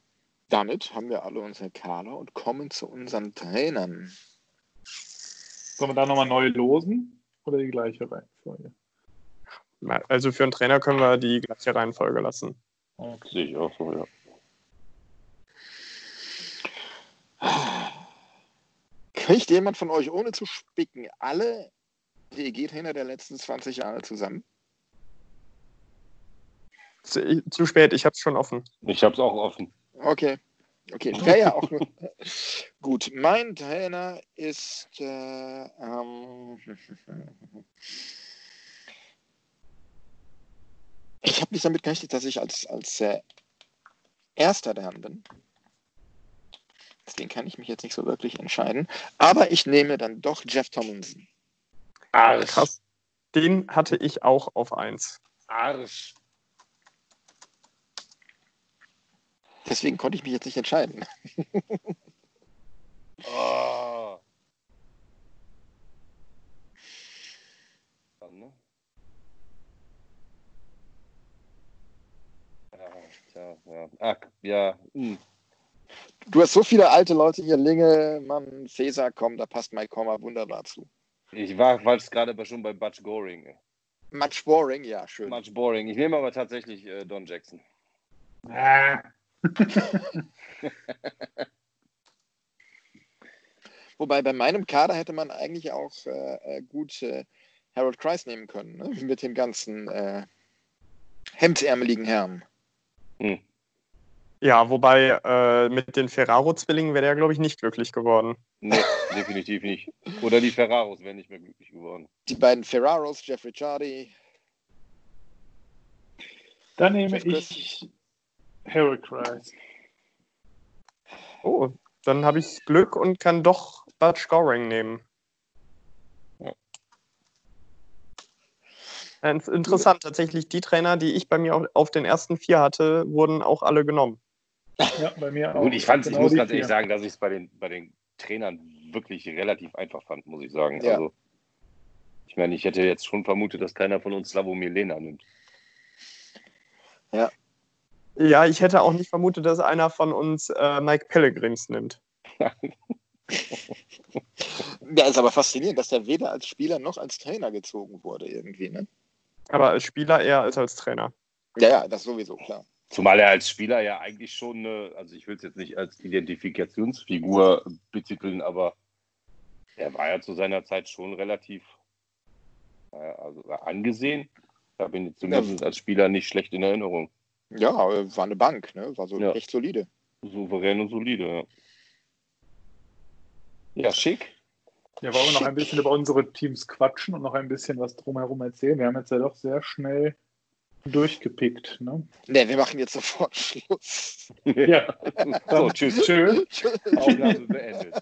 Damit haben wir alle unsere Kader und kommen zu unseren Trainern. Sollen wir da nochmal neu losen oder die gleiche Reihenfolge? Also für einen Trainer können wir die gleiche Reihenfolge lassen. Okay. Sehe ich auch so, ja. Kriegt jemand von euch ohne zu spicken alle DEG-Trainer der letzten 20 Jahre zusammen? Zu, zu spät, ich habe es schon offen. Ich habe es auch offen. Okay. Okay, wäre ja auch nur. Gut, mein Trainer ist. Äh, ähm, ich habe nicht damit gerechnet, dass ich als, als äh, Erster dran bin. Deswegen kann ich mich jetzt nicht so wirklich entscheiden. Aber ich nehme dann doch Jeff Tomlinson. Arsch. Krass. Den hatte ich auch auf 1. Arsch. Deswegen konnte ich mich jetzt nicht entscheiden. Oh. Dann, ne? Ja, ja. Ach, ja. Hm. Du hast so viele alte Leute hier, Linge, Mann, Feser, komm, da passt Mike Kommer wunderbar zu. Ich war falsch gerade aber schon bei Butch Goring. Much boring, ja, schön. Much boring. Ich nehme aber tatsächlich äh, Don Jackson. Ah, Wobei bei meinem Kader hätte man eigentlich auch äh, äh, gut äh, Harold Kreis nehmen können, ne? mit den ganzen äh, hemdsärmeligen Herren. Hm. Ja, wobei äh, mit den Ferraro-Zwillingen wäre der, glaube ich, nicht glücklich geworden. Nee, definitiv nicht. Oder die Ferraros wären nicht mehr glücklich geworden. Die beiden Ferraros, Jeff Ricciardi. dann nehme Jeff ich Kreis. Oh, dann habe ich Glück und kann doch Butch Goring nehmen. Ja. Interessant, tatsächlich die Trainer, die ich bei mir auf, den ersten vier hatte, wurden auch alle genommen. Ja, bei mir auch. Gut, ich, fand's, Genau ich muss ganz ehrlich vier. sagen, dass ich es bei den, bei den Trainern wirklich relativ einfach fand, muss ich sagen. Ja. Also, ich meine, ich hätte jetzt schon vermutet, dass keiner von uns Slavomir Lena nimmt. Ja, ich hätte auch nicht vermutet, dass einer von uns äh, Mike Pellegrims nimmt. Ja, ist aber faszinierend, dass der weder als Spieler noch als Trainer gezogen wurde irgendwie, ne? Aber als Spieler eher als als Trainer. Ja, ja, das sowieso, klar. Zumal er als Spieler ja eigentlich schon eine, also ich will es jetzt nicht als Identifikationsfigur betiteln, aber er war ja zu seiner Zeit schon relativ naja, also angesehen. Ich habe ihn zumindest als Spieler nicht schlecht in Erinnerung. Ja, äh, war eine Bank, ne? War so Ja. echt solide. Souverän und solide, ja. Ja, schick. Ja, wollen wir noch ein bisschen über unsere Teams quatschen und noch ein bisschen was drumherum erzählen? Wir haben jetzt ja doch sehr schnell durchgepickt. Ne? Ne, wir machen jetzt sofort Schluss. Ja, So, tschüss. Aufnahme beendet.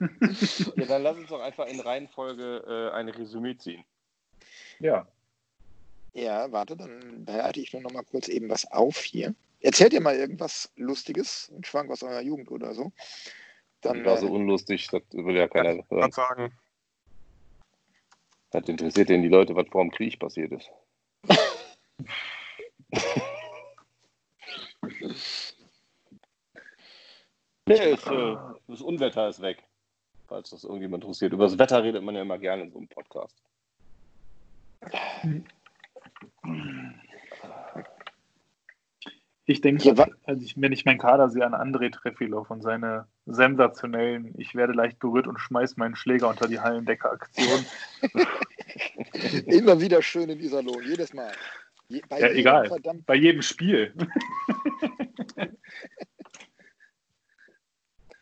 ja, dann lass uns doch einfach in Reihenfolge äh, ein Resümee ziehen. Ja. Ja, warte, dann bereite ich nur noch mal kurz eben was auf hier. Erzählt ihr mal irgendwas Lustiges, ein Schwank aus eurer Jugend oder so. Dann, war so äh, unlustig, das will ja keiner hören. sagen. Das interessiert denn die Leute, was vor dem Krieg passiert ist. nee, ist, äh, das Unwetter ist weg. Falls das irgendjemand interessiert. Über das Wetter redet man ja immer gerne in so einem Podcast. Ich denke, Ja, also ich, wenn ich meinen Kader sehe, an André Trefilov und seine sensationellen, ich werde leicht berührt und schmeiß meinen Schläger unter die Hallendecke-Aktion. immer wieder schön in Iserlohn, jedes Mal. Je, bei Ja, jedem egal. Verdammt, Bei jedem Spiel.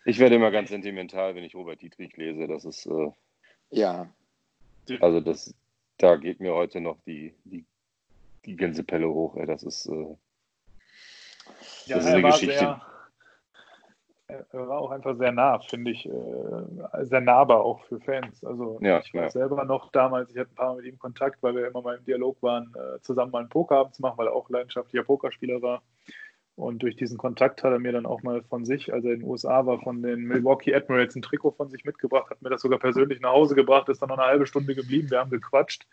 Ich werde immer ganz sentimental, wenn ich Robert Dietrich lese. Das ist, äh, ja, also das, da geht mir heute noch die, die, die Gänsepelle hoch. Ey. Das ist, äh, Ja, Das ist eine war Geschichte. Sehr, er war auch einfach sehr nah, finde ich. Äh, sehr nahbar auch für Fans. Also Ja, ich weiß ja. selber noch damals, ich hatte ein paar Mal mit ihm Kontakt, weil wir immer mal im Dialog waren, äh, zusammen mal einen Pokerabend zu machen, weil er auch leidenschaftlicher Pokerspieler war. Und durch diesen Kontakt hat er mir dann auch mal von sich, als er in den USA war, von den Milwaukee Admirals ein Trikot von sich mitgebracht, hat mir das sogar persönlich nach Hause gebracht, ist dann noch eine halbe Stunde geblieben, wir haben gequatscht.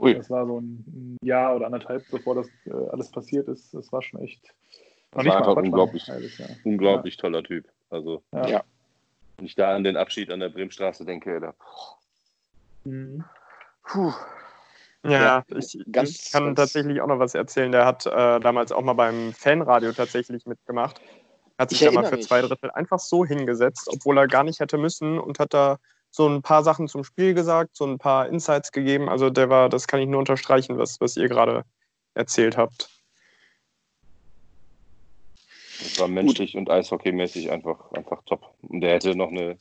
Ui, Das war so ein Jahr oder anderthalb, bevor das äh, alles passiert ist. Das war schon echt. Das war einfach unglaublich. Jahr. unglaublich toller Typ. Also, Ja. Ja. Wenn ich da an den Abschied an der Bremenstraße denke, da, Mhm. Puh. Ja, Ja, ich, ganz- ich kann ganz- tatsächlich auch noch was erzählen. Der hat äh, damals auch mal beim Fanradio tatsächlich mitgemacht. Hat sich Ich da mal für mich. zwei Drittel einfach so hingesetzt, obwohl er gar nicht hätte müssen und hat da so ein paar Sachen zum Spiel gesagt, so ein paar Insights gegeben. Also der war, das kann ich nur unterstreichen, was, was ihr gerade erzählt habt. das war menschlich und eishockeymäßig einfach, einfach top. Und der hätte noch eine,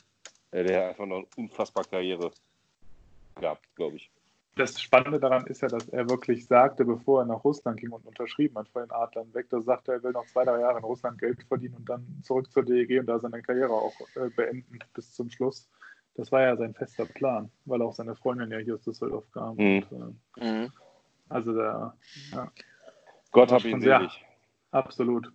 der hätte einfach noch eine unfassbare Karriere gehabt, glaube ich. Das Spannende daran ist ja, dass er wirklich sagte, bevor er nach Russland ging und unterschrieben hat von den Adlern weg, da sagte er, er will noch zwei, drei Jahre in Russland Geld verdienen und dann zurück zur DEG und da seine Karriere auch äh, beenden bis zum Schluss. Das war ja sein fester Plan, weil auch seine Freundin ja hier aus Düsseldorf kam. Mhm. Und, äh, Mhm. also da, ja, Gott hab ihn selig. absolut.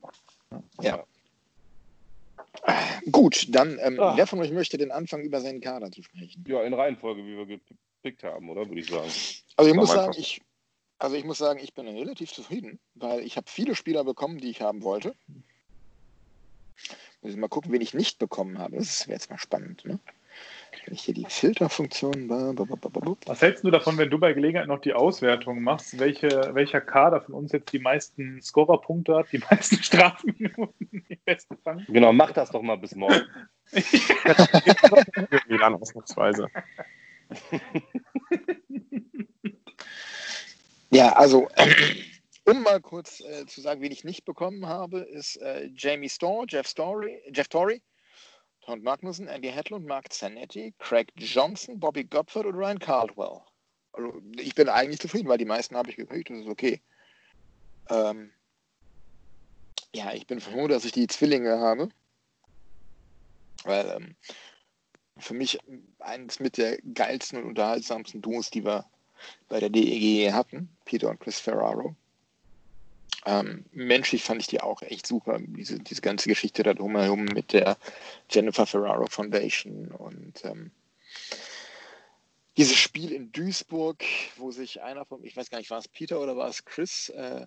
Gut, dann, ähm, Ah. wer von euch möchte den Anfang über seinen Kader zu sprechen? Ja, in Reihenfolge, wie wir gepickt haben, oder? Würde ich sagen. Also ich muss sagen, ich, also ich muss sagen, ich bin relativ zufrieden, weil ich habe viele Spieler bekommen, die ich haben wollte. Muss ich mal gucken, wen ich nicht bekommen habe. Das wäre jetzt mal spannend, ne? Wenn ich hier die Filterfunktion. Was hältst du davon, wenn du bei Gelegenheit noch die Auswertung machst, welche, welcher Kader von uns jetzt die meisten Scorerpunkte hat, die meisten Strafminuten, die besten Fang? Genau, mach das doch mal bis morgen. Milan ausnahmsweise. Ja, also, um mal kurz äh, zu sagen, wen ich nicht bekommen habe, ist äh, Jamie Storr, Jeff Story, Jeff Torrey, Tom Magnussen, Andy Hedlund, Mark Zanetti, Craig Johnson, Bobby Gopford und Ryan Caldwell. Also, ich bin eigentlich zufrieden, weil die meisten habe ich gekriegt, das ist okay. Ähm, ja, ich bin froh, dass ich die Zwillinge habe. Weil ähm, für mich eines mit der geilsten und unterhaltsamsten Duos, die wir bei der DEG hatten, Peter und Chris Ferraro. Ähm, menschlich fand ich die auch echt super, diese, diese ganze Geschichte da drumherum mit der Jennifer Ferraro Foundation und ähm, dieses Spiel in Duisburg, wo sich einer von, ich weiß gar nicht, war es Peter oder war es Chris, äh,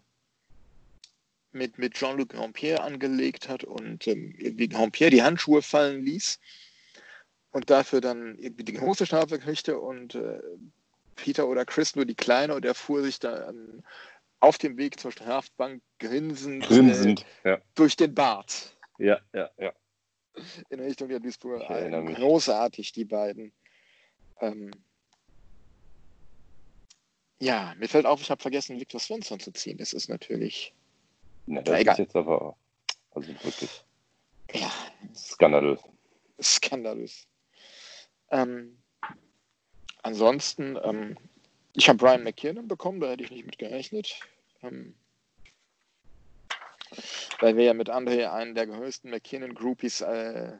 mit, mit Jean-Luc Grandpierre angelegt hat und ähm, irgendwie Grandpierre die Handschuhe fallen ließ und dafür dann irgendwie die große Strafe kriegte und äh, Peter oder Chris nur die kleine und er fuhr sich dann auf dem Weg zur Strafbank grinsend, Grinsend. Ja, Äh, durch den Bart ja, ja. ja. in Richtung der Duisburger. Großartig, die beiden. Ähm ja, mir fällt auf, ich habe vergessen, Victor Svensson zu ziehen. Das ist natürlich, Na, Na, das egal. ist jetzt aber also wirklich ja, skandalös. skandalös. Ähm, ansonsten, ähm, ich habe Brian McKiernan bekommen, da hätte ich nicht mit gerechnet. Ähm, weil wir ja mit André einen der größten McKiernan-Groupies äh,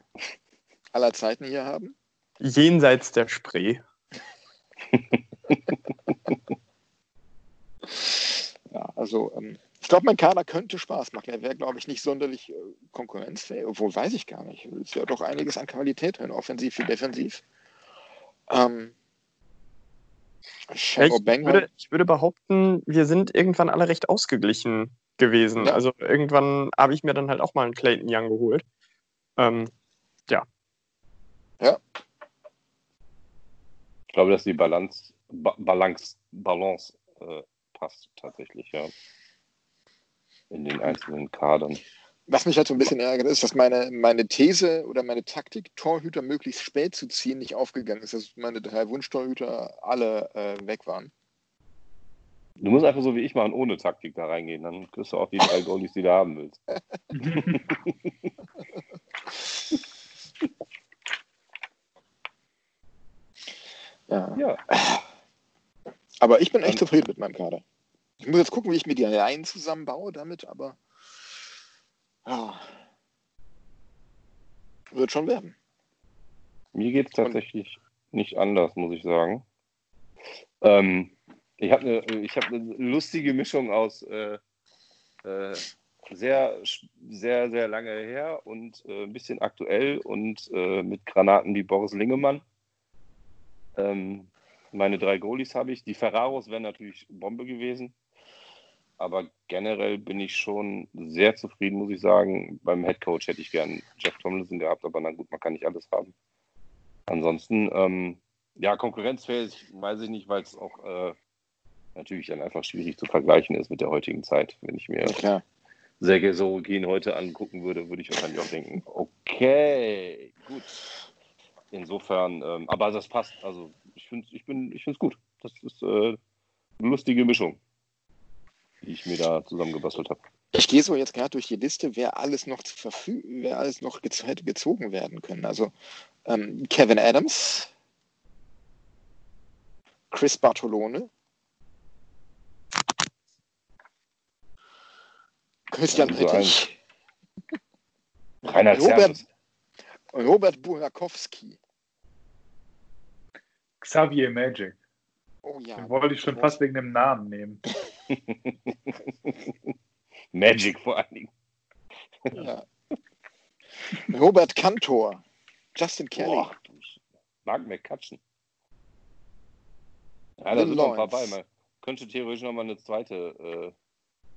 aller Zeiten hier haben. Jenseits der Spree. Ja, also ähm, ich glaube, mein Kader könnte Spaß machen. Er wäre, glaube ich, nicht sonderlich äh, konkurrenzfähig, obwohl weiß ich gar nicht. Es ist ja doch einiges an Qualität drin, offensiv wie defensiv. Ähm, Ich würde, ich würde behaupten, wir sind irgendwann alle recht ausgeglichen gewesen. Ja. Also irgendwann habe ich mir dann halt auch mal einen Clayton Young geholt. Ähm, Ich glaube, dass die Balance, ba Balance, Balance äh, passt tatsächlich, ja. In den einzelnen Kadern. Was mich halt so ein bisschen ärgert, ist, dass meine, meine These oder meine Taktik, Torhüter möglichst spät zu ziehen, nicht aufgegangen ist. Dass meine drei Wunschtorhüter alle äh, weg waren. Du musst einfach so wie ich machen, ohne Taktik da reingehen. Dann kriegst du auch die drei Goalies, die du haben willst. Ja. Ja, Aber ich bin echt zufrieden mit meinem Kader. Ich muss jetzt gucken, wie ich mir die Reihen zusammenbaue damit, aber ja, wird schon werden. mir geht es tatsächlich nicht anders, muss ich sagen. Ähm, ich habe eine ich hab ne lustige Mischung aus äh, äh, sehr, sehr, sehr lange her und äh, ein bisschen aktuell und äh, mit Granaten wie Boris Lingemann. Ähm, meine drei Goalies habe ich. Die Ferraros wären natürlich Bombe gewesen. Aber generell bin ich schon sehr zufrieden, muss ich sagen. Beim Head Coach hätte ich gern Jeff Tomlinson gehabt, aber na gut, man kann nicht alles haben. Ansonsten, ähm, ja, konkurrenzfähig weiß ich nicht, weil es auch äh, natürlich dann einfach schwierig zu vergleichen ist mit der heutigen Zeit. Wenn ich mir Klar. Sergei Sorogin heute angucken würde, würde ich wahrscheinlich auch denken, okay, gut. Insofern, ähm, aber das passt. Also ich finde ich ich es gut. Das ist äh, eine lustige Mischung, die ich mir da zusammengebastelt habe. Ich gehe so jetzt gerade durch die Liste, wer alles noch zu verfügen, wer alles noch gez hätte gezogen werden können. Also ähm, Kevin Adams, Chris Bartolone, Christian Ja, so Rettich, Reinhard Robert-. Robert Burakowski. Xavier Magic. Oh ja. Den wollte ich schon fast wegen dem Namen nehmen. Magic vor allen Dingen. Ja. Robert Cantor, Justin Kelly, Boah, Mark McCutcheon. Ja, da sind noch ein paar bei. Man könnte theoretisch nochmal eine zweite.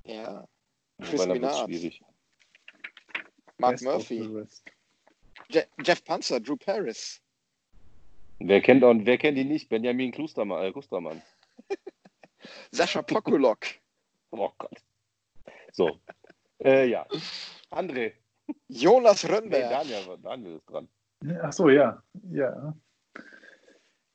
ja. Äh, Chris dann wird's Minard. schwierig. Mark Best of Murphy, rest. Je Jeff Panzer, Drew Paris, Wer kennt, und wer kennt ihn nicht? Benjamin Klustermann, äh, Kustermann. Sascha Pokulok, Oh Gott. So. Äh, ja. André. Jonas Nee, Rönnberg. Daniel, Daniel ist dran. Ach so, ja. Ja.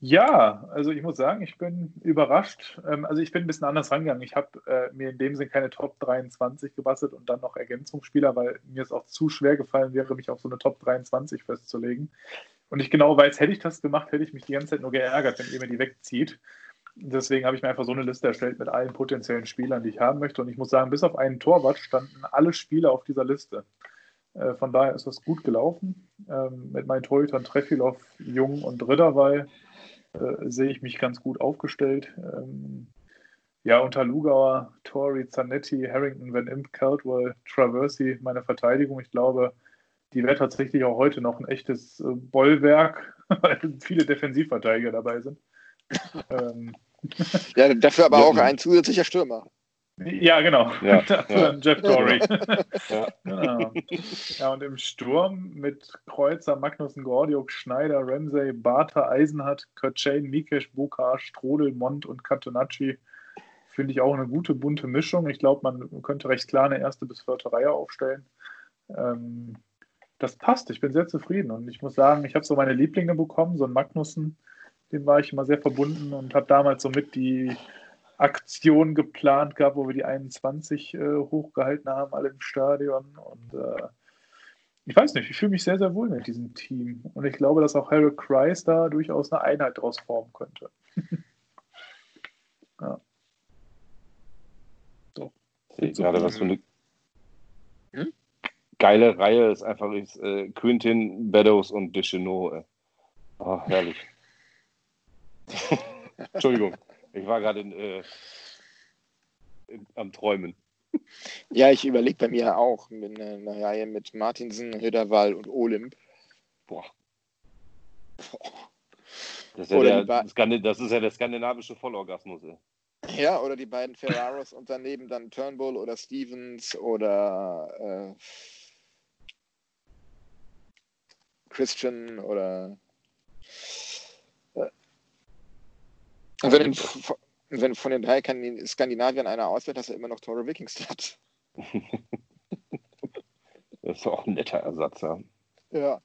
Ja, also ich muss sagen, ich bin überrascht. Ähm, also ich bin ein bisschen anders rangegangen. Ich habe äh, mir in dem Sinn keine Top 23 gebastelt und dann noch Ergänzungsspieler, weil mir es auch zu schwer gefallen wäre, mich auf so eine Top 23 festzulegen. Und ich genau weiß, hätte ich das gemacht, hätte ich mich die ganze Zeit nur geärgert, wenn ihr mir die wegzieht. Deswegen habe ich mir einfach so eine Liste erstellt mit allen potenziellen Spielern, die ich haben möchte. Und ich muss sagen, bis auf einen Torwart standen alle Spieler auf dieser Liste. Äh, Von daher ist das gut gelaufen. Ähm, Mit meinen Torhütern Treffilov, Jung und Ridderwey äh, sehe ich mich ganz gut aufgestellt. Ähm, Ja, unter Lugauer, Torrey, Zanetti, Harrington, Van Imp, Caldwell, Traversy, meine Verteidigung. Ich glaube, die wäre tatsächlich auch heute noch ein echtes äh, Bollwerk, weil viele Defensivverteidiger dabei sind. Ähm, Ja, dafür aber Ja. auch ein zusätzlicher Stürmer. ja, genau. Ja, Dafür ja. Jeff Torrey. Ja. Genau. Ja, und im Sturm mit Kreuzer, Magnussen, Gordiuk, Schneider, Ramsey, Bartha, Eisenhardt, Kötschan, Mikesh, Bukar, Strodel, Mont und Catonacci finde ich auch eine gute, bunte Mischung. Ich glaube, man könnte recht klar eine erste bis vierte Reihe aufstellen. Ähm, das passt, ich bin sehr zufrieden und ich muss sagen, ich habe so meine Lieblinge bekommen, so ein Magnussen, dem war ich immer sehr verbunden und habe damals so mit die Aktion geplant gehabt, wo wir die 21 äh, hochgehalten haben, alle im Stadion. Und äh, ich weiß nicht, ich fühle mich sehr, sehr wohl mit diesem Team. Und ich glaube, dass auch Harry Kreis da durchaus eine Einheit daraus formen könnte. ja. So. sehe ich gerade, was für eine Hm? geile Reihe es einfach ist. Äh, Quintin, Beddoes und Deschenaux. Äh. Oh, herrlich. Entschuldigung, ich war gerade äh, am Träumen. Ja, ich überlege bei mir auch mit einer, einer Reihe mit Martinsen, Ridderwall und Olymp. Boah. Das ist, ja der, das ist ja der skandinavische Vollorgasmus. Ey. Ja, oder die beiden Ferraros und daneben dann Turnbull oder Stevens oder äh, Christian oder äh, wenn, wenn von den drei Skandin- Skandinaviern einer auswählt, dass er immer noch Tore Wikingstad. Das ist auch ein netter Ersatz. Ja. Ja.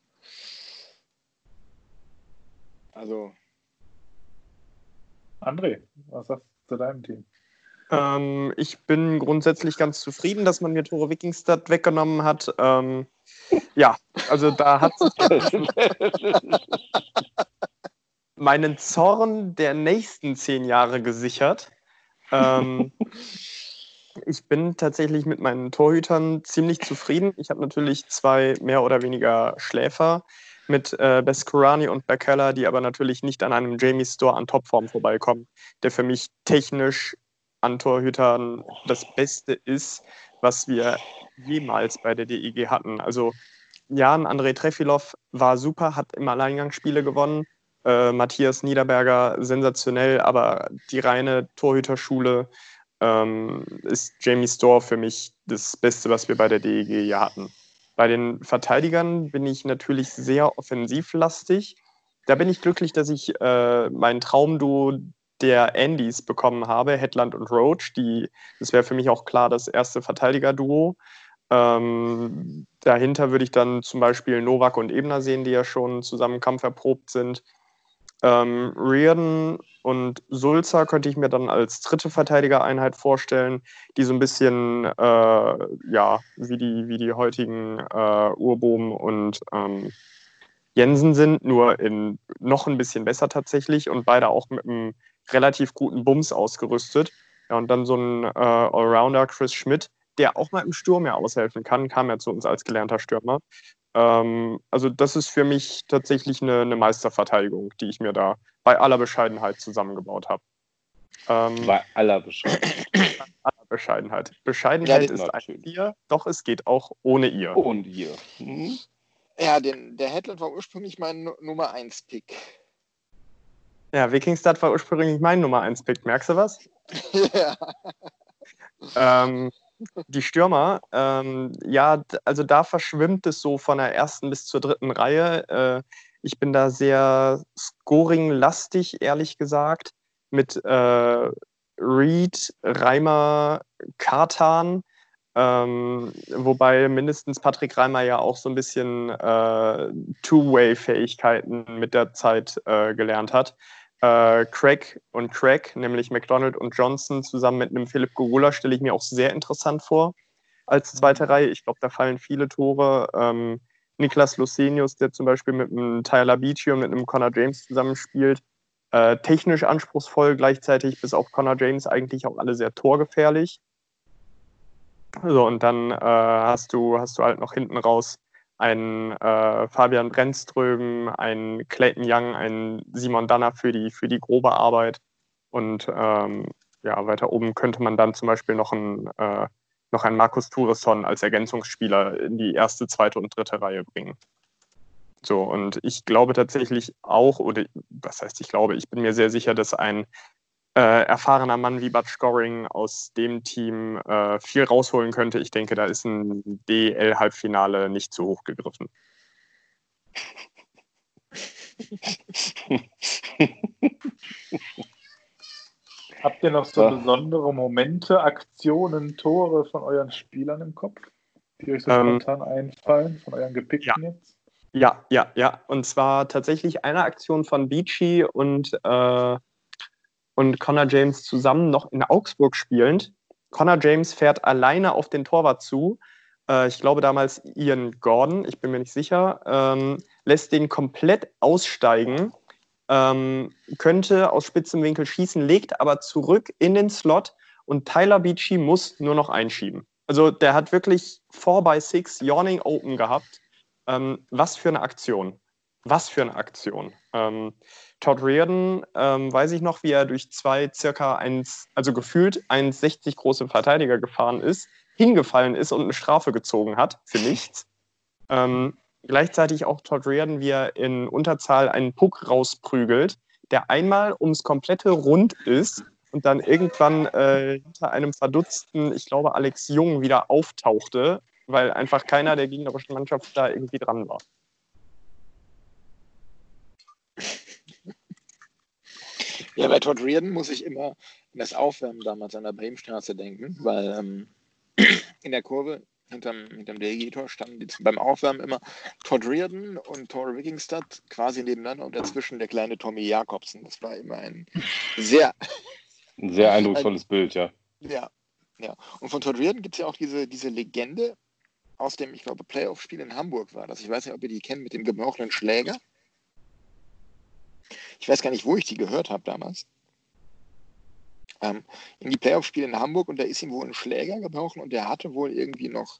Also, André, was sagst du zu deinem Team? Ähm, ich bin grundsätzlich ganz zufrieden, dass man mir Tore Wikingstad weggenommen hat. Ähm, ja, also da hat sich meinen Zorn der nächsten zehn Jahre gesichert. Ähm, ich bin tatsächlich mit meinen Torhütern ziemlich zufrieden. Ich habe natürlich zwei mehr oder weniger Schläfer mit äh, Beskurani und Bekella, die aber natürlich nicht an einem Jamie Store an Topform vorbeikommen, der für mich technisch an Torhütern das Beste ist, was wir jemals bei der DEG hatten. Also Jan André Trefilov war super, hat im Alleingang Spiele gewonnen. Äh, Matthias Niederberger sensationell, aber die reine Torhüterschule ähm, ist Jamie Store für mich das Beste, was wir bei der DEG hier hatten. Bei den Verteidigern bin ich natürlich sehr offensivlastig. Da bin ich glücklich, dass ich äh, mein Traumduo der Andys bekommen habe, Headland und Roach. Die, das wäre für mich auch klar das erste Verteidiger-Duo. Ähm, dahinter würde ich dann zum Beispiel Novak und Ebner sehen, die ja schon zusammen kampferprobt sind. Ähm, Reardon und Sulzer könnte ich mir dann als dritte Verteidigereinheit vorstellen, die so ein bisschen äh, ja, wie die, wie die heutigen äh, Urbohm und ähm, Jensen sind, nur in noch ein bisschen besser tatsächlich und beide auch mit einem relativ guten Bums ausgerüstet. Ja, und dann so ein äh, Allrounder Chris Schmidt, der auch mal im Sturm ja aushelfen kann, kam ja zu uns als gelernter Stürmer. Ähm, also das ist für mich tatsächlich eine, eine, Meisterverteidigung, die ich mir da bei aller Bescheidenheit zusammengebaut habe. Ähm, bei aller Bescheidenheit. aller Bescheidenheit. Bescheidenheit ja, ist ein Ihr, doch es geht auch ohne ihr. Ohne ihr. Mhm. Ja, den, der Headland war ursprünglich mein Nummer 1 Pick. Ja, Wikingstad war ursprünglich mein Nummer 1 Pick. Merkst du was? ja. Ähm, die Stürmer, ähm, ja, also da verschwimmt es so von der ersten bis zur dritten Reihe. Äh, ich bin da sehr scoring-lastig, ehrlich gesagt, mit äh, Reed, Reimer, Kartan, ähm, wobei mindestens Patrick Reimer ja auch so ein bisschen äh, Two-Way-Fähigkeiten mit der Zeit äh, gelernt hat äh, Craig und Craig, nämlich McDonald und Johnson, zusammen mit einem Philipp Gurula, stelle ich mir auch sehr interessant vor als zweite Reihe. Ich glaube, da fallen viele Tore. Ähm, Niklas Lucenius, der zum Beispiel mit einem Tyler Beachy und mit einem Connor James zusammenspielt, äh, technisch anspruchsvoll, gleichzeitig bis auf Connor James eigentlich auch alle sehr torgefährlich. So, und dann äh, hast, du, hast du halt noch hinten raus ein äh, Fabian Brennström, ein Clayton Young, ein Simon Danner für die, für die grobe Arbeit. Und ähm, ja, weiter oben könnte man dann zum Beispiel noch einen, äh, noch einen Markus Thuresson als Ergänzungsspieler in die erste, zweite und dritte Reihe bringen. So, und ich glaube tatsächlich auch, oder was heißt ich glaube, ich bin mir sehr sicher, dass ein äh, erfahrener Mann wie Bud Goring aus dem Team äh, viel rausholen könnte. Ich denke, da ist ein DL-Halbfinale nicht zu hoch gegriffen. Habt ihr noch so ja. besondere Momente, Aktionen, Tore von euren Spielern im Kopf, die euch so ähm, spontan einfallen, von euren gepickten ja. jetzt? Ja, ja, ja. Und zwar tatsächlich eine Aktion von Beachy und äh, und Connor James zusammen noch in Augsburg spielend. Connor James fährt alleine auf den Torwart zu. Äh, ich glaube damals Ian Gordon, ich bin mir nicht sicher, ähm, lässt den komplett aussteigen, ähm, könnte aus spitzem Winkel schießen, legt aber zurück in den Slot und Tyler Beachy muss nur noch einschieben. Also der hat wirklich 4 by 6 Yawning Open gehabt. Ähm, was für eine Aktion. Was für eine Aktion. Ähm, Todd Reardon, ähm, weiß ich noch, wie er durch zwei circa 1, also gefühlt 1,60 große Verteidiger gefahren ist, hingefallen ist und eine Strafe gezogen hat für nichts. Ähm, gleichzeitig auch Todd Reardon, wie er in Unterzahl einen Puck rausprügelt, der einmal ums komplette Rund ist und dann irgendwann äh, hinter einem verdutzten, ich glaube, Alex Jung wieder auftauchte, weil einfach keiner der gegnerischen Mannschaft da irgendwie dran war. Ja, bei Todd Reardon muss ich immer an das Aufwärmen damals an der Bremenstraße denken, weil ähm, in der Kurve hinterm, hinterm Delegator standen die, beim Aufwärmen immer Todd Reardon und Tor Wikingstad quasi nebeneinander und dazwischen der kleine Tommy Jakobsen. Das war immer ein sehr... Ein sehr eindrucksvolles ein, Bild, ja. Ja, ja. Und von Todd Reardon gibt es ja auch diese, diese Legende aus dem, ich glaube, Playoff-Spiel in Hamburg war das. Ich weiß nicht, ob ihr die kennt mit dem gebrochenen Schläger. Ich weiß gar nicht, wo ich die gehört habe damals. Ähm, in die Playoff-Spiele in Hamburg und da ist ihm wohl ein Schläger gebrochen und der hatte wohl irgendwie noch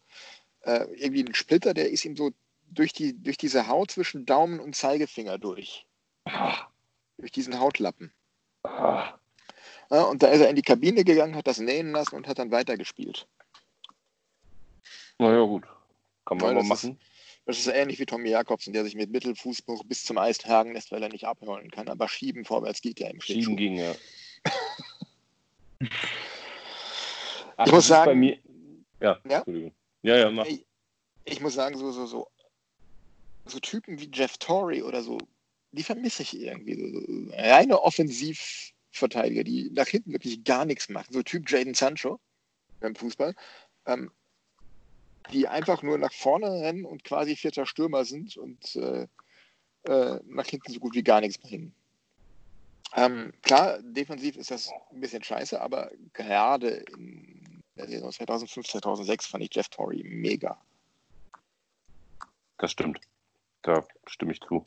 äh, irgendwie einen Splitter, der ist ihm so durch, die, durch diese Haut zwischen Daumen und Zeigefinger durch. Ah. Durch diesen Hautlappen. Ja, und da ist er in die Kabine gegangen, hat das nähen lassen und hat dann weitergespielt. Naja, gut. Kann man mal machen. Ist, das ist ähnlich wie Tommy Jakobsen, der sich mit Mittelfußbruch bis zum Eis tragen lässt, weil er nicht abholen kann. Aber schieben vorwärts geht ja im Schieben ging, ja. Ach, Ich muss sagen- Bei mir, ja, Ja? Entschuldigung. Ja, ja, mach. Ich, ich muss sagen, so, so, so, so Typen wie Jeff Torrey oder so, die vermisse ich irgendwie. So, so reine Offensivverteidiger, die nach hinten wirklich gar nichts machen. So Typ Jaden Sancho beim Fußball, ähm, die einfach nur nach vorne rennen und quasi vierter Stürmer sind und äh, äh, nach hinten so gut wie gar nichts bringen. Ähm, klar, defensiv ist das ein bisschen scheiße, aber gerade in der Saison 2005, 2006 fand ich Jeff Torrey mega. Das stimmt. Da stimme ich zu.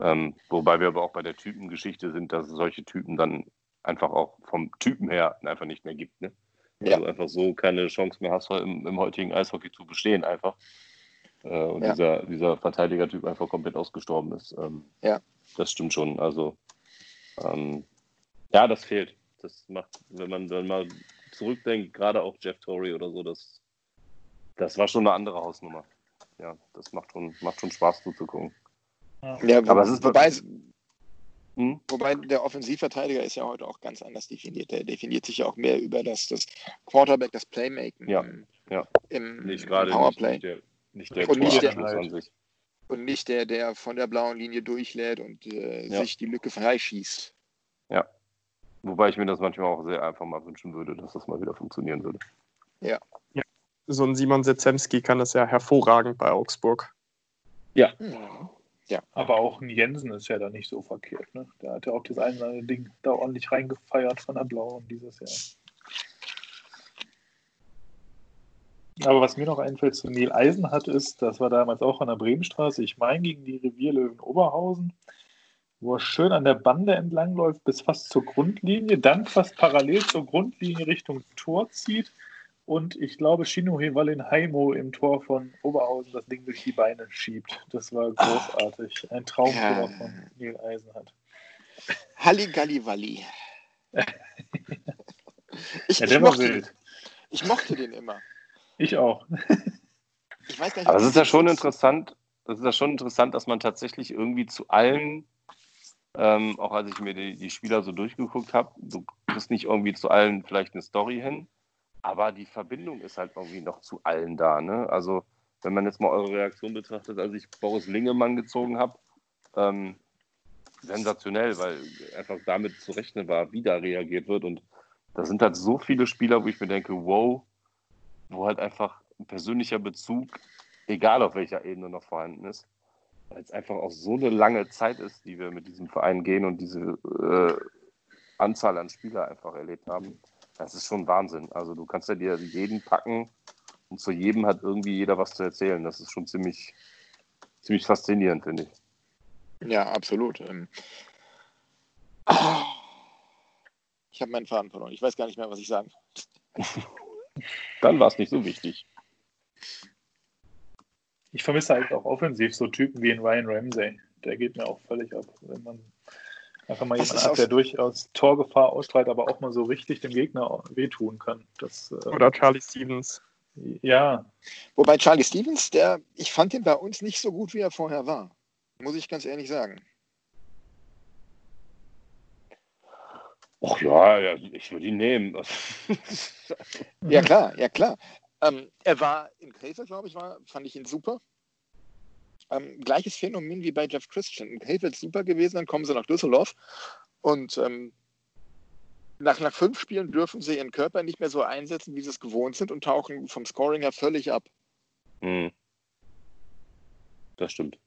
Ähm, wobei wir aber auch bei der Typengeschichte sind, dass es solche Typen dann einfach auch vom Typen her einfach nicht mehr gibt. Ne? Ja. Also einfach so keine Chance mehr hast, im, im heutigen Eishockey zu bestehen einfach. Äh, und Ja. dieser, dieser Verteidigertyp einfach komplett ausgestorben ist. Ähm, Ja. Das stimmt schon. Also ähm, ja, das fehlt. Das macht, wenn man dann mal zurückdenkt, gerade auch Jeff Torrey oder so, das, das war schon eine andere Hausnummer. Ja, das macht schon, macht schon Spaß zuzugucken. Ja, Aber es ist- wobei, Hm? wobei der Offensivverteidiger ist ja heute auch ganz anders definiert. Der definiert sich ja auch mehr über das, das Quarterback, das Playmaking Ja, im, ja. im Nicht gerade Powerplay. nicht der, nicht der Und nicht der- Torabschluss an sich. Und nicht der, der von der blauen Linie durchlädt und äh, Ja. sich die Lücke freischießt. Wobei ich mir das manchmal auch sehr einfach mal wünschen würde, dass das mal wieder funktionieren würde. So ein Simon Setzemski kann das ja hervorragend bei Augsburg. Hm. Aber auch ein Jensen ist ja da nicht so verkehrt. Ne? Der hat ja auch das eine oder Ding da ordentlich reingefeiert von der Blauen dieses Jahr. Aber was mir noch einfällt zu Neil Eisenhardt ist, das war damals auch an der Bremenstraße, ich meine gegen die Revierlöwen Oberhausen, wo er schön an der Bande entlangläuft bis fast zur Grundlinie, dann fast parallel zur Grundlinie Richtung Tor zieht und ich glaube Shinohe Wallenheimo im Tor von Oberhausen das Ding durch die Beine schiebt. Das war großartig. Ein Traumtor Ja. von Neil Eisenhardt. Halligalli Walli. ich, Ja, ich, mochte, wild. ich mochte den immer. Ich auch. Ich weiß gar nicht, Aber es ist ja das schon interessant, das ist ja schon interessant, dass man tatsächlich irgendwie zu allen, ähm, auch als ich mir die, die Spieler so durchgeguckt habe, du kriegst nicht irgendwie zu allen vielleicht eine Story hin, aber die Verbindung ist halt irgendwie noch zu allen da. Ne? Also wenn man jetzt mal eure Reaktion betrachtet, als ich Boris Lingemann gezogen habe, ähm, sensationell, weil einfach damit zu rechnen war, wie da reagiert wird. Und da sind halt so viele Spieler, wo ich mir denke, wow, wo halt einfach ein persönlicher Bezug, egal auf welcher Ebene noch vorhanden ist, weil es einfach auch so eine lange Zeit ist, die wir mit diesem Verein gehen und diese äh, Anzahl an Spieler einfach erlebt haben. Das ist schon Wahnsinn. Also du kannst ja dir jeden packen und zu jedem hat irgendwie jeder was zu erzählen. Das ist schon ziemlich, ziemlich faszinierend, finde ich. Ja, absolut. Ähm, ich habe meinen Faden verloren. Ich weiß gar nicht mehr, was ich sagen soll. Dann war es nicht so wichtig. Ich vermisse halt auch offensiv so Typen wie ein Ryan Ramsey. Der geht mir auch völlig ab. Wenn man einfach mal Das jemanden ist hat, der durchaus Torgefahr ausstrahlt, aber auch mal so richtig dem Gegner wehtun kann. Das, äh, Oder Charlie Stevens. ja, Wobei Charlie Stevens, der, ich fand ihn bei uns nicht so gut, wie er vorher war. Muss ich ganz ehrlich sagen. Ach ja, ja ich würde ihn nehmen. Ja, klar, ja, klar. Ähm, er war in Krefeld, glaube ich, war, fand ich ihn super. Ähm, gleiches Phänomen wie bei Jeff Christian. In Krefeld super gewesen, dann kommen sie nach Düsseldorf und ähm, nach, nach fünf Spielen dürfen sie ihren Körper nicht mehr so einsetzen, wie sie es gewohnt sind und tauchen vom Scoring her völlig ab. Hm. Das stimmt.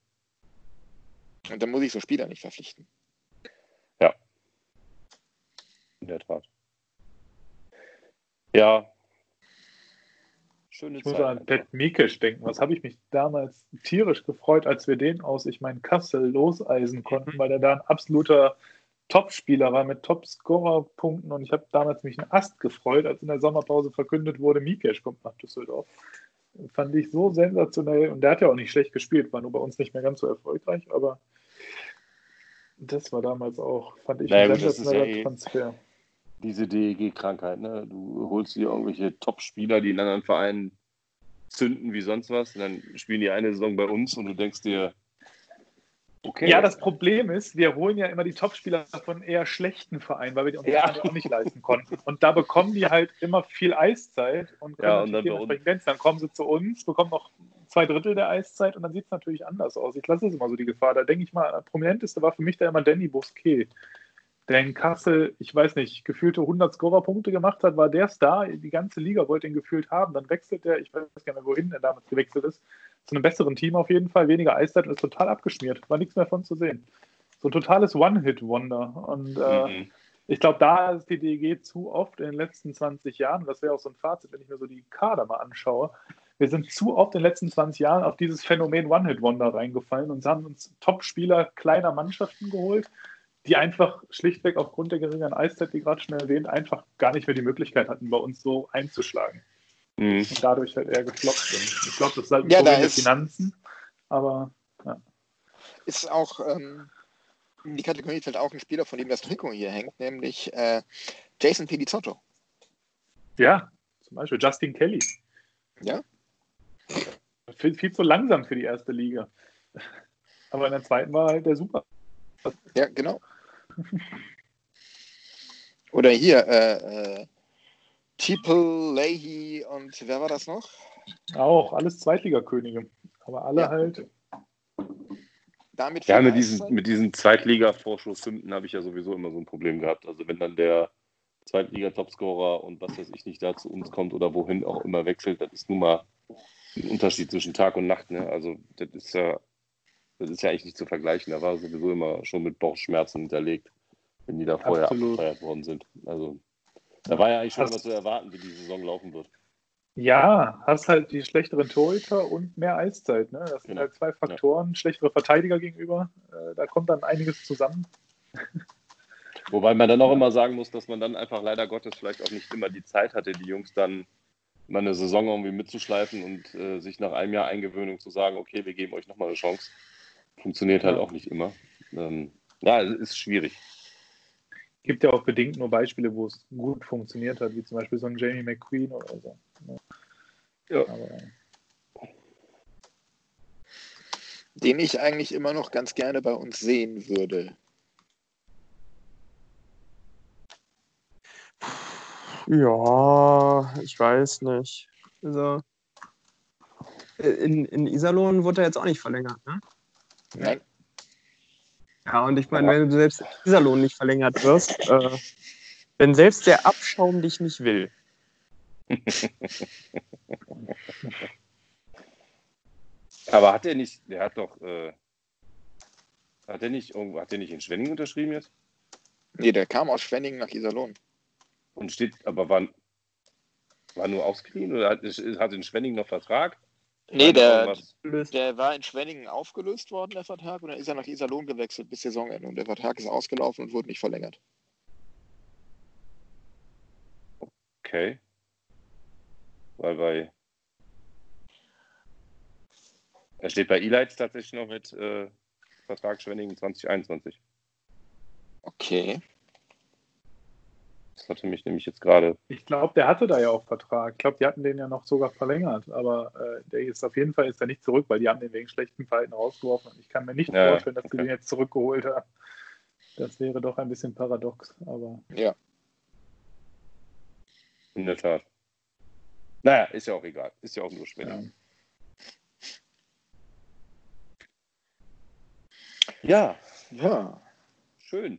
Und dann muss ich so Spieler nicht verpflichten. In der Tat. Ja. Schöne ich muss Zeit. an. Pat Mikesch denken. Was habe ich mich damals tierisch gefreut, als wir den aus, ich meine, Kassel loseisen konnten, weil er da ein absoluter Topspieler war mit Top-Scorer-Punkten und ich habe damals mich einen Ast gefreut, als in der Sommerpause verkündet wurde, Mikesch kommt nach Düsseldorf. Fand ich so sensationell und der hat ja auch nicht schlecht gespielt, war nur bei uns nicht mehr ganz so erfolgreich, aber das war damals auch, fand ich, Naja, ein ist ja sensationeller eh- Transfer. Diese DEG-Krankheit, ne? Du holst dir irgendwelche Top-Spieler, die in anderen Vereinen zünden wie sonst was, und dann spielen die eine Saison bei uns und du denkst dir, Okay. Ja, das Problem ist, wir holen ja immer die Topspieler von eher schlechten Vereinen, weil wir die uns Ja. auch nicht leisten konnten. Und da bekommen die halt immer viel Eiszeit und können Ja, und dann dementsprechend glänzen. Dann kommen sie zu uns, bekommen noch zwei Drittel der Eiszeit und dann sieht es natürlich anders aus. Ich lasse es immer so die Gefahr. Da denke ich mal, prominenteste war für mich da immer Danny Bousquet. Der in Kassel, ich weiß nicht, gefühlte 100 Scorer-Punkte gemacht hat, war der Star. Die ganze Liga wollte ihn gefühlt haben. Dann wechselt er, ich weiß gar nicht mehr, wohin er damals gewechselt ist, zu einem besseren Team auf jeden Fall, weniger Eiszeit und ist total abgeschmiert. War nichts mehr von zu sehen. So ein totales One-Hit-Wonder. Und äh, Mhm. ich glaube, da ist die DEG zu oft in den letzten 20 Jahren, das wäre auch so ein Fazit, wenn ich mir so die Kader mal anschaue, wir sind zu oft in den letzten 20 Jahren auf dieses Phänomen One-Hit-Wonder reingefallen und haben uns Top-Spieler kleiner Mannschaften geholt, die einfach schlichtweg aufgrund der geringeren Eiszeit, wie gerade schon erwähnt, einfach gar nicht mehr die Möglichkeit hatten, bei uns so einzuschlagen Mhm. und dadurch halt eher gefloppt sind. Ich glaube, das ist halt ein Ja, Problem der ist- Finanzen, aber Ist auch, ähm, in die Kategorie fällt auch ein Spieler, von dem das Trikot hier hängt, nämlich äh, Jason Pelizzotto. ja, zum Beispiel Justin Kelly. Ja. Viel, viel zu langsam für die erste Liga. Aber in der zweiten war halt der super. Ja, genau. Oder hier, äh, äh, Tipel, Leahy und wer war das noch? Auch alles Zweitligakönige. Aber alle Ja. halt. Damit Ja, mit diesen, mit diesen Zweitliga-Vorschuss-Sünden habe ich ja sowieso immer so ein Problem gehabt. Also wenn dann der Zweitliga-Topscorer und was weiß ich nicht da zu uns kommt oder wohin auch immer wechselt, das ist nun mal ein Unterschied zwischen Tag und Nacht. Ne? Also das ist ja, das ist ja eigentlich nicht zu vergleichen. Da war sowieso immer schon mit Bauchschmerzen hinterlegt, wenn die da vorher Absolut. abgefeiert worden sind. Also da war ja eigentlich schon Hast- immer zu erwarten, wie die Saison laufen wird. Ja, hast halt die schlechteren Torhüter und mehr Eiszeit. Ne? Das sind Genau. halt zwei Faktoren. Schlechtere Verteidiger gegenüber. Äh, da kommt dann einiges zusammen. Wobei man dann auch immer sagen muss, dass man dann einfach leider Gottes vielleicht auch nicht immer die Zeit hatte, die Jungs dann mal eine Saison irgendwie mitzuschleifen und äh, sich nach einem Jahr Eingewöhnung zu sagen, okay, wir geben euch nochmal eine Chance. Funktioniert halt Ja. auch nicht immer. Ähm, ja, es ist schwierig. Gibt ja auch bedingt nur Beispiele, wo es gut funktioniert hat, wie zum Beispiel so ein Jamie McQueen oder so. Ne? Ja. Aber Den ich eigentlich immer noch ganz gerne bei uns sehen würde. Ja, ich weiß nicht. Also, in, in Iserlohn wurde er jetzt auch nicht verlängert, ne? Nein, Ja, und ich meine, wenn du selbst in Iserlohn nicht verlängert wirst, äh, wenn selbst der Abschaum dich nicht will. Aber hat er nicht, der hat doch, äh, hat er nicht irgendwo, hat er nicht in Schwenning unterschrieben jetzt? nee, der kam aus Schwenningen nach Iserlohn. Und steht, aber war, war nur ausgeliehen oder hat, hat in Schwenning noch Vertrag? Nee, der, der war in Schwenningen aufgelöst worden, der Vertrag, und dann ist er nach Iserlohn gewechselt bis Saisonende. Und der Vertrag ist ausgelaufen und wurde nicht verlängert. Okay. Weil bei. Er steht bei Elites tatsächlich noch mit äh, Vertrag Schwenningen 2021. Okay. Das hatte mich nämlich jetzt gerade. ich glaube, der hatte da ja auch Vertrag. Ich glaube, die hatten den ja noch sogar verlängert. Aber äh, der ist auf jeden Fall ist er nicht zurück, weil die haben den wegen schlechten Verhalten rausgeworfen. Und ich kann mir nicht Ja, vorstellen, dass okay. die den jetzt zurückgeholt haben. Das wäre doch ein bisschen paradox. Aber Ja. In der Tat. Naja, ist ja auch egal. Ist ja auch nur ja. Schwenningen. Ja, Ja. schön.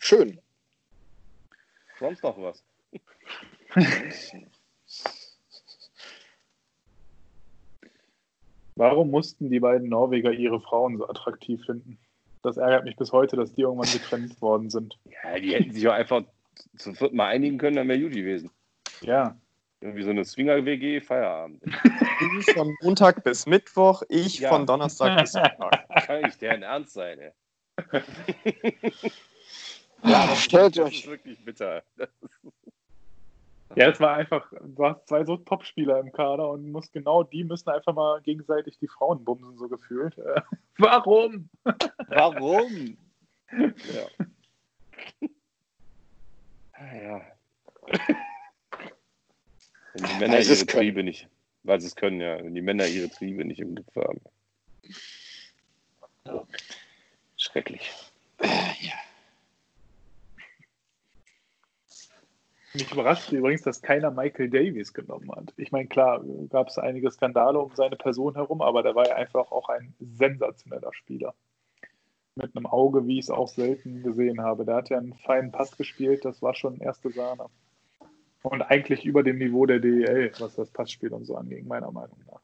Schön. Sonst noch was? Warum mussten die beiden Norweger ihre Frauen so attraktiv finden? Das ärgert mich bis heute, dass die irgendwann getrennt worden sind. Ja, die hätten sich auch einfach zum vierten Mal einigen können, dann wäre gut gewesen. Ja, Irgendwie so eine Swinger-WG, Feierabend. Du von Montag bis Mittwoch, ich Ja. von Donnerstag bis Sonntag. Kann nicht deren Ernst sein, ey. Ja, stellt Das euch, ist wirklich bitter. Ja, es war einfach, du hast zwei so Top-Spieler im Kader und musst genau die müssen einfach mal gegenseitig die Frauen bumsen, so gefühlt. Äh, Warum? Warum? Ja. Ah, ja. Wenn die Männer ihre können. Triebe nicht, weil sie es können, ja, wenn die Männer ihre Triebe nicht im Griff haben. Schrecklich. Mich überrascht übrigens, dass keiner Michael Davies genommen hat. Ich meine, klar, gab es einige Skandale um seine Person herum, aber der war ja einfach auch ein sensationeller Spieler. Mit einem Auge, wie ich es auch selten gesehen habe. Der hat ja einen feinen Pass gespielt, das war schon erste Sahne. Und eigentlich über dem Niveau der DEL, was das Passspiel und so anging, meiner Meinung nach.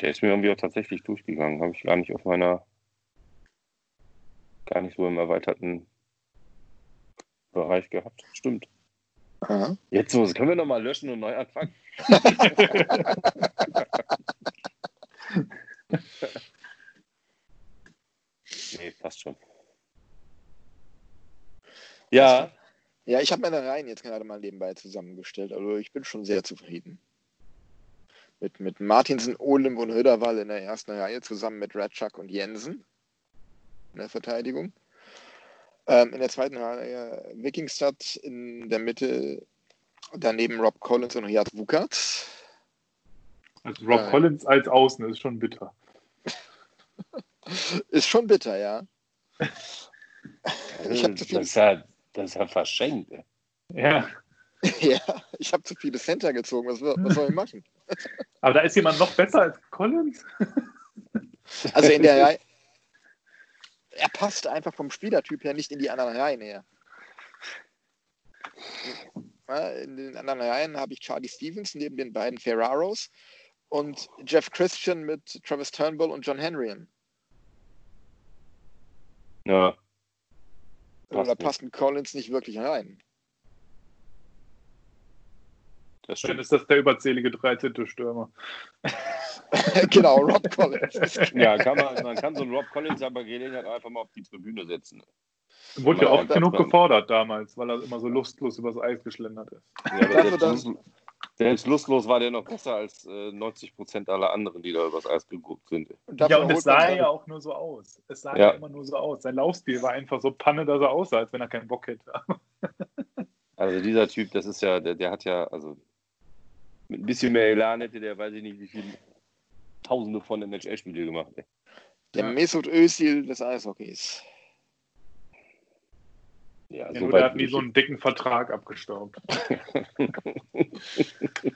Der ist mir irgendwie auch tatsächlich durchgegangen. Habe ich gar nicht auf meiner, gar nicht so im erweiterten Bereich gehabt. Stimmt. Aha. Jetzt so, das können wir nochmal löschen und neu anfangen. nee, passt schon. Ja, Ja, ich habe meine Reihen jetzt gerade mal nebenbei zusammengestellt. Also ich bin schon sehr zufrieden. Mit, mit Martinsen, Olim und Höderwall in der ersten Reihe zusammen mit Ratschak und Jensen in der Verteidigung. Ähm, in der zweiten Reihe Wikingstad in der Mitte, daneben Rob Collins und Riyad Wukat. Also Rob Ja. Collins als Außen ist schon bitter. Ist schon bitter, ja. Ich habe zu das viele, ist ja, das ist ja verschenkt. ey. Ja. ja, ich hab zu viele Center gezogen. Was, was soll ich machen? Aber da ist jemand noch besser als Collins? Also in der Reihe. Er passt einfach vom Spielertyp her nicht in die anderen Reihen her. In den anderen Reihen habe ich Charlie Stevens neben den beiden Ferraros und Jeff Christian mit Travis Turnbull und John Henryan. Ja, Passt da passt ein Collins nicht wirklich rein. Das Dann stimmt. ist das der überzählige 13. Stürmer. genau, Rob Collins. Ja, kann man, man kann so einen Rob Collins aber Gelegenheit einfach mal auf die Tribüne setzen. Wurde ja oft genug gefordert damals, weil er immer so lustlos übers Eis geschlendert ist. Ja, aber selbst, dass- lustlos, selbst lustlos war der noch besser als äh, 90 Prozent aller anderen, die da übers Eis geguckt sind. Ja, und es sah ja auch nur so aus. Es sah Ja. ja. immer nur so aus. Sein Laufstil war einfach so Panne, dass er aussah, als wenn er keinen Bock hätte. Also dieser Typ, das ist ja, der, der hat ja, also mit ein bisschen mehr Elan hätte der, weiß ich nicht, wie viele Tausende von NHL-Spiele gemacht. Ey. Der Ja. Mesut Özil des Eishockeys. Ja, Ja, so nur der hat nie so einen dicken Vertrag abgestaubt.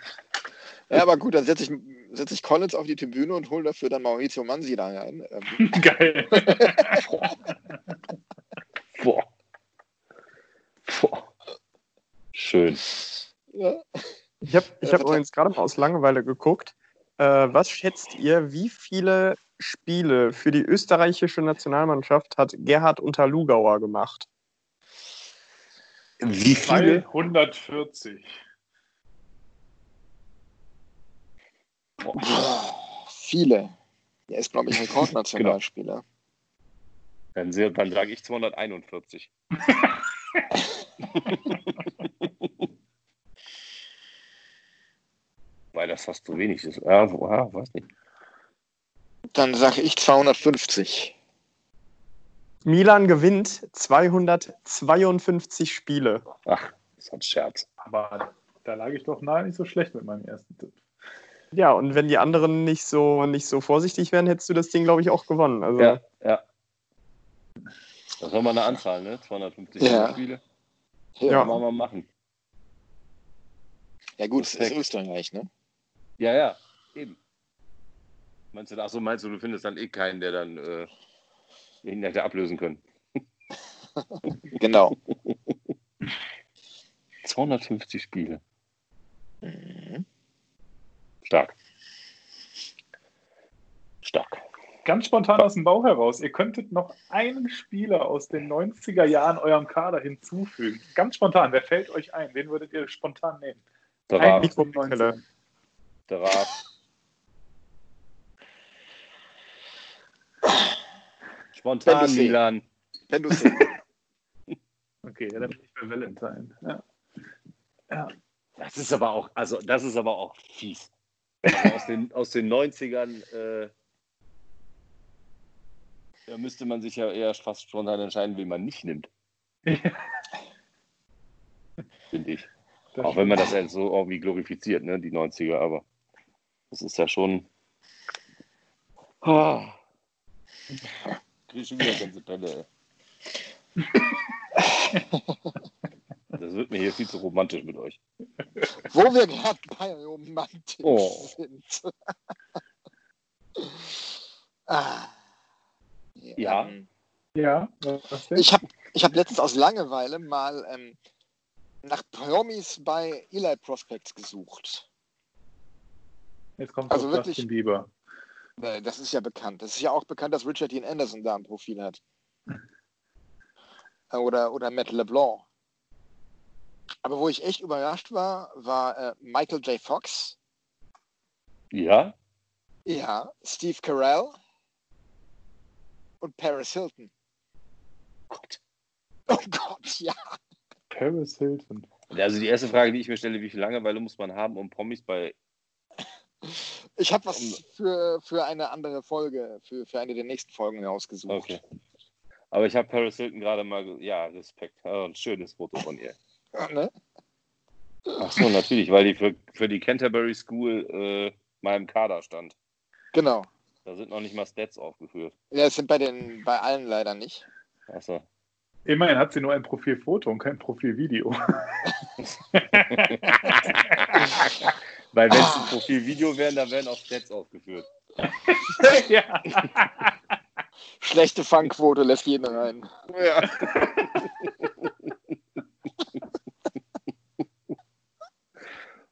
Ja, aber gut, dann setze ich, setz ich Collins auf die Tribüne und hole dafür dann Maurizio Mansi da rein. Ähm, Geil. Boah. Boah. Schön. ja. Ich habe ich Ja, hab übrigens gerade mal aus Langeweile geguckt. Äh, was schätzt ihr, wie viele Spiele für die österreichische Nationalmannschaft hat Gerhard Unterlugauer gemacht? Wie viele? 240. Viele. Er ist, glaube ich, Rekordnationalspieler. Dann, se- dann sage ich 241. Das fast zu wenig ist. Ja, ja weiß nicht. Dann sage ich 250. Milan gewinnt 252 Spiele. Ach, das ist ein Scherz. Aber da lag ich doch nahe nicht so schlecht mit meinem ersten Tipp. Ja, und wenn die anderen nicht so, nicht so vorsichtig wären, hättest du das Ding, glaube ich, auch gewonnen. Also, Ja, ja. Das war mal eine Anzahl, ne? 250 Ja. Spiele. Ja, Ja. Man mal machen. ja gut, es ist. Österreich, ne? Ja, ja, eben. Meinst du, ach so, meinst du, du findest dann eh keinen, der dann äh, ihn hätte ablösen können? Genau. 250 Spiele. Mhm. Stark. Stark. Ganz spontan aus dem Bauch heraus. Ihr könntet noch einen Spieler aus den 90er Jahren eurem Kader hinzufügen. Ganz spontan. Wer fällt euch ein? Wen würdet ihr spontan nehmen? Der Ein Raab, aus den Mikrokelle. 90ern. der Raab. Spontan. Milan. Wenn du Okay, ja, dann bin ich bei Valentine. Ja. ja. Das ist aber auch, also das ist aber auch fies. Also aus, den, aus den 90ern, äh, da müsste man sich ja eher fast spontan entscheiden, wen man nicht nimmt, finde ich. Das Auch wenn man das jetzt so irgendwie glorifiziert, ne, die 90er, aber das ist ja schon. Ah. Krieg schon wieder ganze Pelle, ey. Das wird mir hier viel zu romantisch mit euch. Wo wir gerade bei Romantik Oh. sind. ah. Ja. Ja, ich habe ich hab letztens aus Langeweile mal ähm, nach Promis bei Eli Prospects gesucht. Jetzt kommt also wirklich- Justin Bieber. Das ist ja bekannt. Das ist ja auch bekannt, dass Richard Dean Anderson da ein Profil hat. Äh, Oder, oder Matt LeBlanc. Aber wo ich echt überrascht war, war äh, Michael J. Fox, Ja? ja, Steve Carell und Paris Hilton. Gott. Oh Gott, ja. Paris Hilton. Also die erste Frage, die ich mir stelle, wie viel Langeweile muss man haben, um Promis bei. Ich habe was für, für eine andere Folge, für, für eine der nächsten Folgen rausgesucht. Okay. Aber ich habe Paris Hilton gerade mal. Ja, Respekt. Ja, ein schönes Foto von ihr. Ne? Ach so, natürlich, weil die für, für die Canterbury School äh, mal im Kader stand. Genau. Da sind noch nicht mal Stats aufgeführt. Ja, es sind bei, den, bei allen leider nicht. Achso. Immerhin hat sie nur ein Profilfoto und kein Profilvideo. Weil wenn es Ah. ein Profilvideo wären, dann wären auch Stats aufgeführt. ja. Schlechte Fangquote lässt jeden rein. Ja.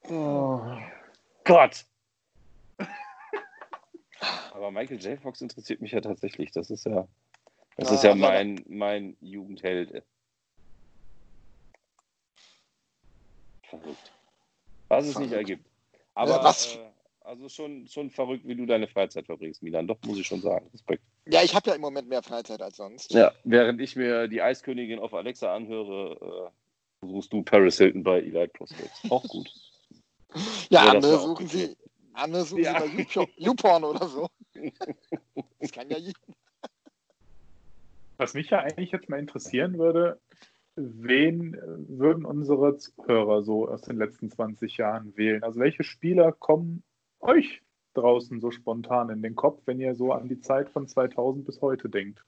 oh Gott. Aber Michael J. Fox interessiert mich ja tatsächlich. Das ist ja, das Ja, ist ja mein, mein Jugendheld. Verrückt. Was es nicht Verrückt. ergibt. Aber Ja, was- Äh, also schon, schon verrückt, wie du deine Freizeit verbringst, Milan. Doch, muss ich schon sagen. Respekt. Ja, ich habe ja im Moment mehr Freizeit als sonst. Ja, während ich mir die Eiskönigin auf Alexa anhöre, äh, suchst du Paris Hilton bei Elite Prospects. Auch gut. Ja, Ja, andere suchen okay. sie, andere suchen Ja. sie bei YouPorn- YouPorn oder so. Das kann ja jeder. Was mich ja eigentlich jetzt mal interessieren würde, wen würden unsere Zuhörer so aus den letzten 20 Jahren wählen? Also welche Spieler kommen euch draußen so spontan in den Kopf, wenn ihr so an die Zeit von 2000 bis heute denkt?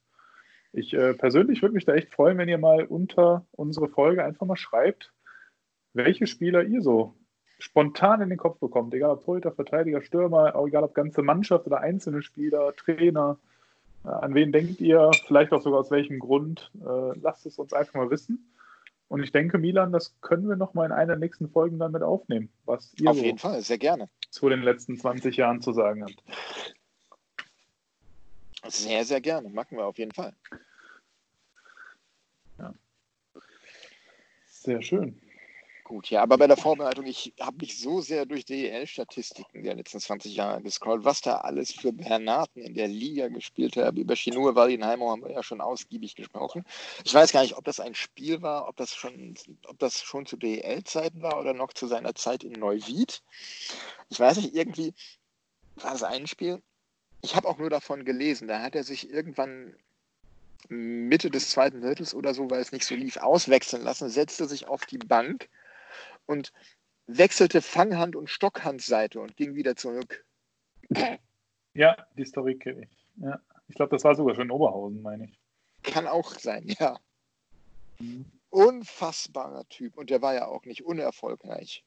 Ich äh, persönlich würde mich da echt freuen, wenn ihr mal unter unsere Folge einfach mal schreibt, welche Spieler ihr so spontan in den Kopf bekommt. Egal ob Torhüter, Verteidiger, Stürmer, egal ob ganze Mannschaft oder einzelne Spieler, Trainer. Äh, An wen denkt ihr? Vielleicht auch sogar aus welchem Grund? Äh, lasst es uns einfach mal wissen. Und ich denke, Milan, das können wir noch mal in einer der nächsten Folgen dann mit aufnehmen, was ihr Auf so jeden Fall, sehr gerne. zu den letzten 20 Jahren zu sagen habt. Sehr, sehr gerne. Machen wir auf jeden Fall. Sehr schön. Gut, ja, aber bei der Vorbereitung, ich habe mich so sehr durch DEL-Statistiken der letzten 20 Jahre gescrollt, was da alles für Bernaten in der Liga gespielt hat. Über Chinur, Wallenheimer haben wir ja schon ausgiebig gesprochen. Ich weiß gar nicht, ob das ein Spiel war, ob das schon, ob das schon zu DEL-Zeiten war oder noch zu seiner Zeit in Neuwied. Ich weiß nicht, irgendwie war es ein Spiel. Ich habe auch nur davon gelesen. Da hat er sich irgendwann Mitte des zweiten Viertels oder so, weil es nicht so lief, auswechseln lassen, setzte sich auf die Bank und wechselte Fanghand und Stockhandseite und ging wieder zurück. Ja, die Story kenne ich. Ja. Ich glaube, das war sogar schon in Oberhausen, meine ich. Kann auch sein, ja. Mhm. Unfassbarer Typ. Und der war ja auch nicht unerfolgreich.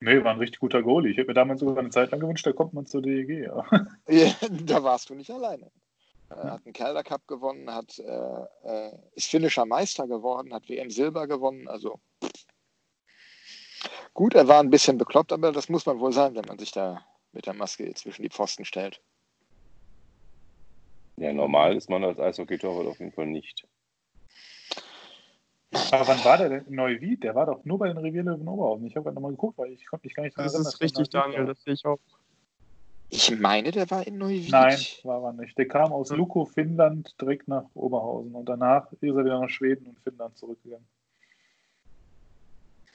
Nee, war ein richtig guter Goalie. Ich hätte mir damals sogar eine Zeit lang gewünscht, da kommt man zur DEG. Ja. Ja, da warst du nicht alleine. Er hat einen Calder Cup gewonnen, hat, äh, äh, ist finnischer Meister geworden, hat WM Silber gewonnen. Also gut, er war ein bisschen bekloppt, aber das muss man wohl sein, wenn man sich da mit der Maske zwischen die Pfosten stellt. Ja, normal ist man als Eishockey-Torwart auf jeden Fall nicht. Aber wann war der denn in Neuwied? Der war doch nur bei den Revierlöwen Oberhausen. Ich habe gerade nochmal geguckt, weil ich konnte mich gar nicht dran Das erinnern, ist dass der richtig, Daniel, das sehe ich auch. Ich meine, der war in Neuwied. Nein, war er nicht. Der kam aus Luko, Finnland, direkt nach Oberhausen. Und danach ist er wieder nach Schweden und Finnland zurückgegangen.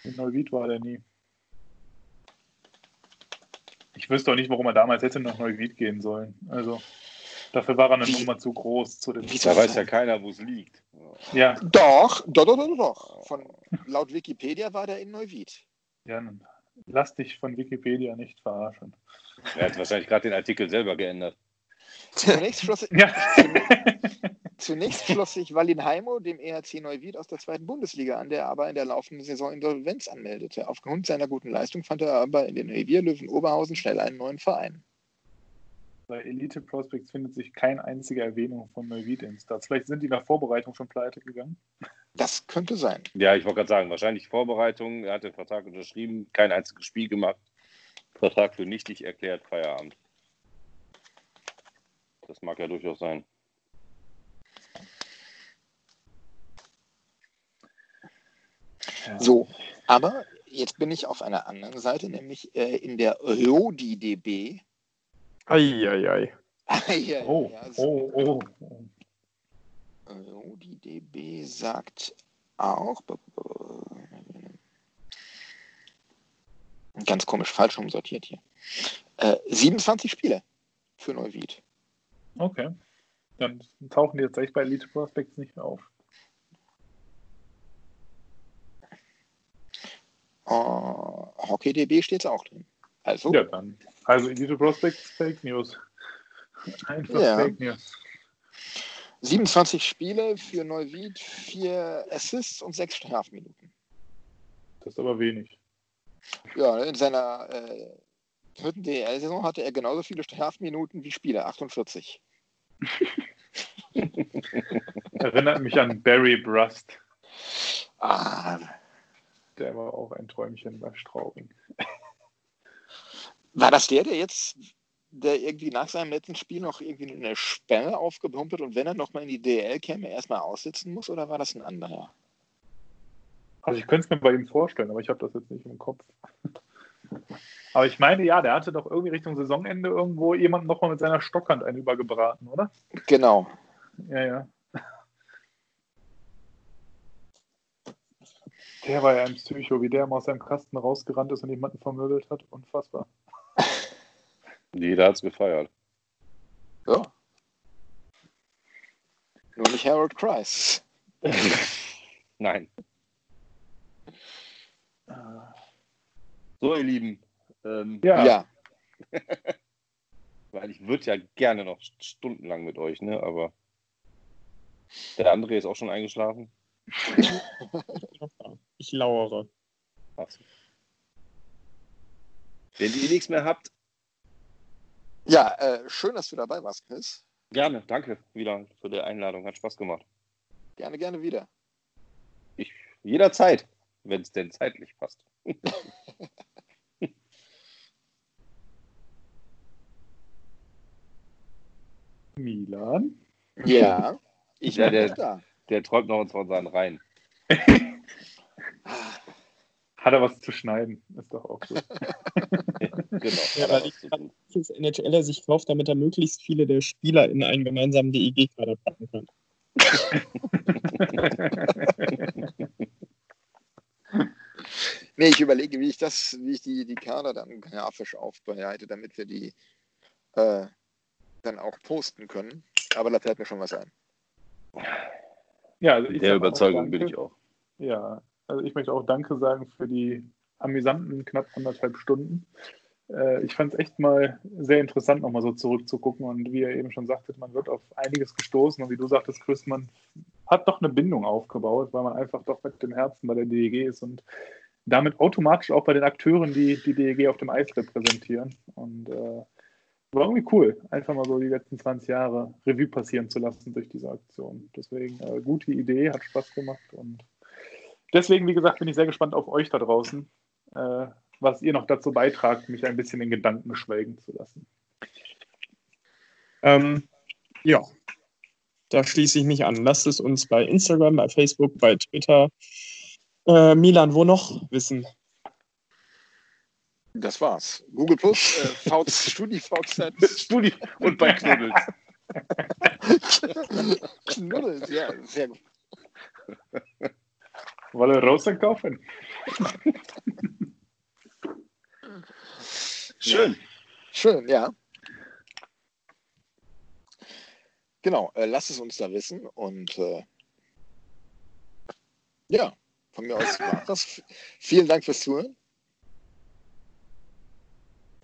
In Neuwied war der nie. Ich wüsste auch nicht, warum er damals hätte nach Neuwied gehen sollen. Also, dafür war er eine Nummer zu groß zu dem. Da weiß ja keiner, wo es liegt. Ja, Doch, doch, doch, doch, doch. Von, laut Wikipedia war der in Neuwied. ja, lass dich von Wikipedia nicht verarschen. Er hat wahrscheinlich gerade den Artikel selber geändert. Zunächst schloss, Ja. zunächst schloss sich Wallinheimo dem ERC Neuwied aus der zweiten Bundesliga an, der aber in der laufenden Saison Insolvenz anmeldete. Aufgrund seiner guten Leistung fand er aber in den Revierlöwen Oberhausen schnell einen neuen Verein. Bei Elite Prospects findet sich keine einzige Erwähnung von Neuwied in Stats. Vielleicht sind die nach Vorbereitung schon pleite gegangen. Das könnte sein. Ja, ich wollte gerade sagen, wahrscheinlich Vorbereitung. Er hat den Vertrag unterschrieben, kein einziges Spiel gemacht. Vertrag für nichtig erklärt, Feierabend. Das mag ja durchaus sein. So, aber jetzt bin ich auf einer anderen Seite, nämlich äh, in der RODI-DB. Eieiei. ja, Oh, ja, so. oh, oh. oh. RODI-DB sagt auch. Ganz komisch, falsch umsortiert hier. Äh, 27 Spiele für Neuwied. Okay. Dann tauchen die tatsächlich bei Elite Prospects nicht auf. Äh, HockeyDB steht es auch drin. Also, Ja, dann. Also Elite Prospects Fake News. Einfach Ja. Fake News. 27 Spiele für Neuwied, 4 Assists und 6 Strafminuten. Das ist aber wenig. Ja, in seiner äh, dritten DL-Saison hatte er genauso viele Strafminuten wie Spiele, 48. Erinnert mich an Barry Brust. Ah, Der war auch ein Träumchen bei Straubing. war das der, der jetzt, der irgendwie nach seinem letzten Spiel noch irgendwie eine Sperre aufgepumpelt und wenn er nochmal in die DL käme, erstmal aussitzen muss, oder war das ein anderer? Also ich könnte es mir bei ihm vorstellen, aber ich habe das jetzt nicht im Kopf. Aber ich meine, ja, der hatte doch irgendwie Richtung Saisonende irgendwo jemand nochmal mit seiner Stockhand einen übergebraten, oder? Genau. Ja, ja. Der war ja ein Psycho, wie der immer aus seinem Kasten rausgerannt ist und jemanden vermöbelt hat. Unfassbar. Jeder hat es gefeiert. Ja. Nur nicht Harold Kreis. Nein. So, ihr Lieben. Ähm, Ja, Ja. Weil ich würde ja gerne noch stundenlang mit euch, ne? Aber der André ist auch schon eingeschlafen. Ich lauere. Ach. Wenn ihr nichts mehr habt, Ja, äh, schön, dass du dabei warst, Chris. gerne. Danke wieder für die Einladung. Hat Spaß gemacht. Gerne, gerne wieder. Ich, jederzeit, wenn es denn zeitlich passt. Milan. Ja, ich Ja, der- da. Der träumt noch von seinen Reihen. Hat er was zu schneiden? Ist doch auch gut. Genau. Ja, weil ich kann welches NHLer sich kauft, damit er möglichst viele der Spieler in einen gemeinsamen DEG-Kader packen kann. Nee, ich überlege, wie ich das, wie ich die, die Kader dann grafisch aufbereite, damit wir die äh, dann auch posten können. Aber da fällt mir schon was ein. ja, also ich Der Überzeugung bin danke. ich auch. Ja, also ich möchte auch Danke sagen für die amüsanten knapp anderthalb Stunden. Äh, ich fand es echt mal sehr interessant, nochmal so zurückzugucken. Und wie ihr eben schon sagtet, man wird auf einiges gestoßen. Und wie du sagtest, Chris, man hat doch eine Bindung aufgebaut, weil man einfach doch mit dem Herzen bei der DEG ist und damit automatisch auch bei den Akteuren, die die DEG auf dem Eis repräsentieren. Und äh, war irgendwie cool, einfach mal so die letzten 20 Jahre Revue passieren zu lassen durch diese Aktion. Deswegen äh, gute Idee, hat Spaß gemacht und deswegen, wie gesagt, bin ich sehr gespannt auf euch da draußen, äh, was ihr noch dazu beitragt, mich ein bisschen in Gedanken schwelgen zu lassen. Ähm, ja, da schließe ich mich an. Lasst es uns bei Instagram, bei Facebook, bei Twitter, äh, Milan, wo noch wissen. Das war's. Google Plus, äh, VZ, StudiVZ, Studi und bei Knuddels. Knuddels, ja, sehr gut. Wolle Rosa kaufen? Schön. Schön, ja. Genau, äh, lasst es uns da wissen und äh, ja, von mir aus war das. Vielen Dank fürs Zuhören.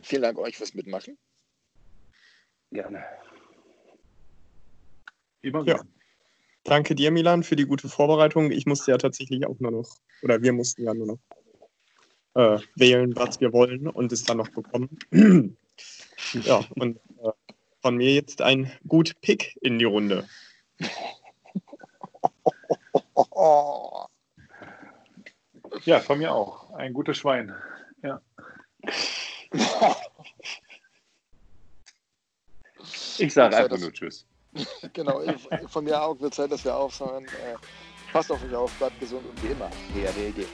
Vielen Dank euch fürs Mitmachen. Gerne. Immer Ja. Danke dir, Milan, für die gute Vorbereitung. Ich musste ja tatsächlich auch nur noch, oder wir mussten ja nur noch äh, wählen, was wir wollen und es dann noch bekommen. ja, und äh, von mir jetzt ein gut Pick in die Runde. Ja, von mir auch. Ein gutes Schwein. Ich sage einfach nur Tschüss. genau, ich, von mir auch wird Zeit, dass wir aufhören. Äh, passt auf euch auf, bleibt gesund und wie immer. DRDG.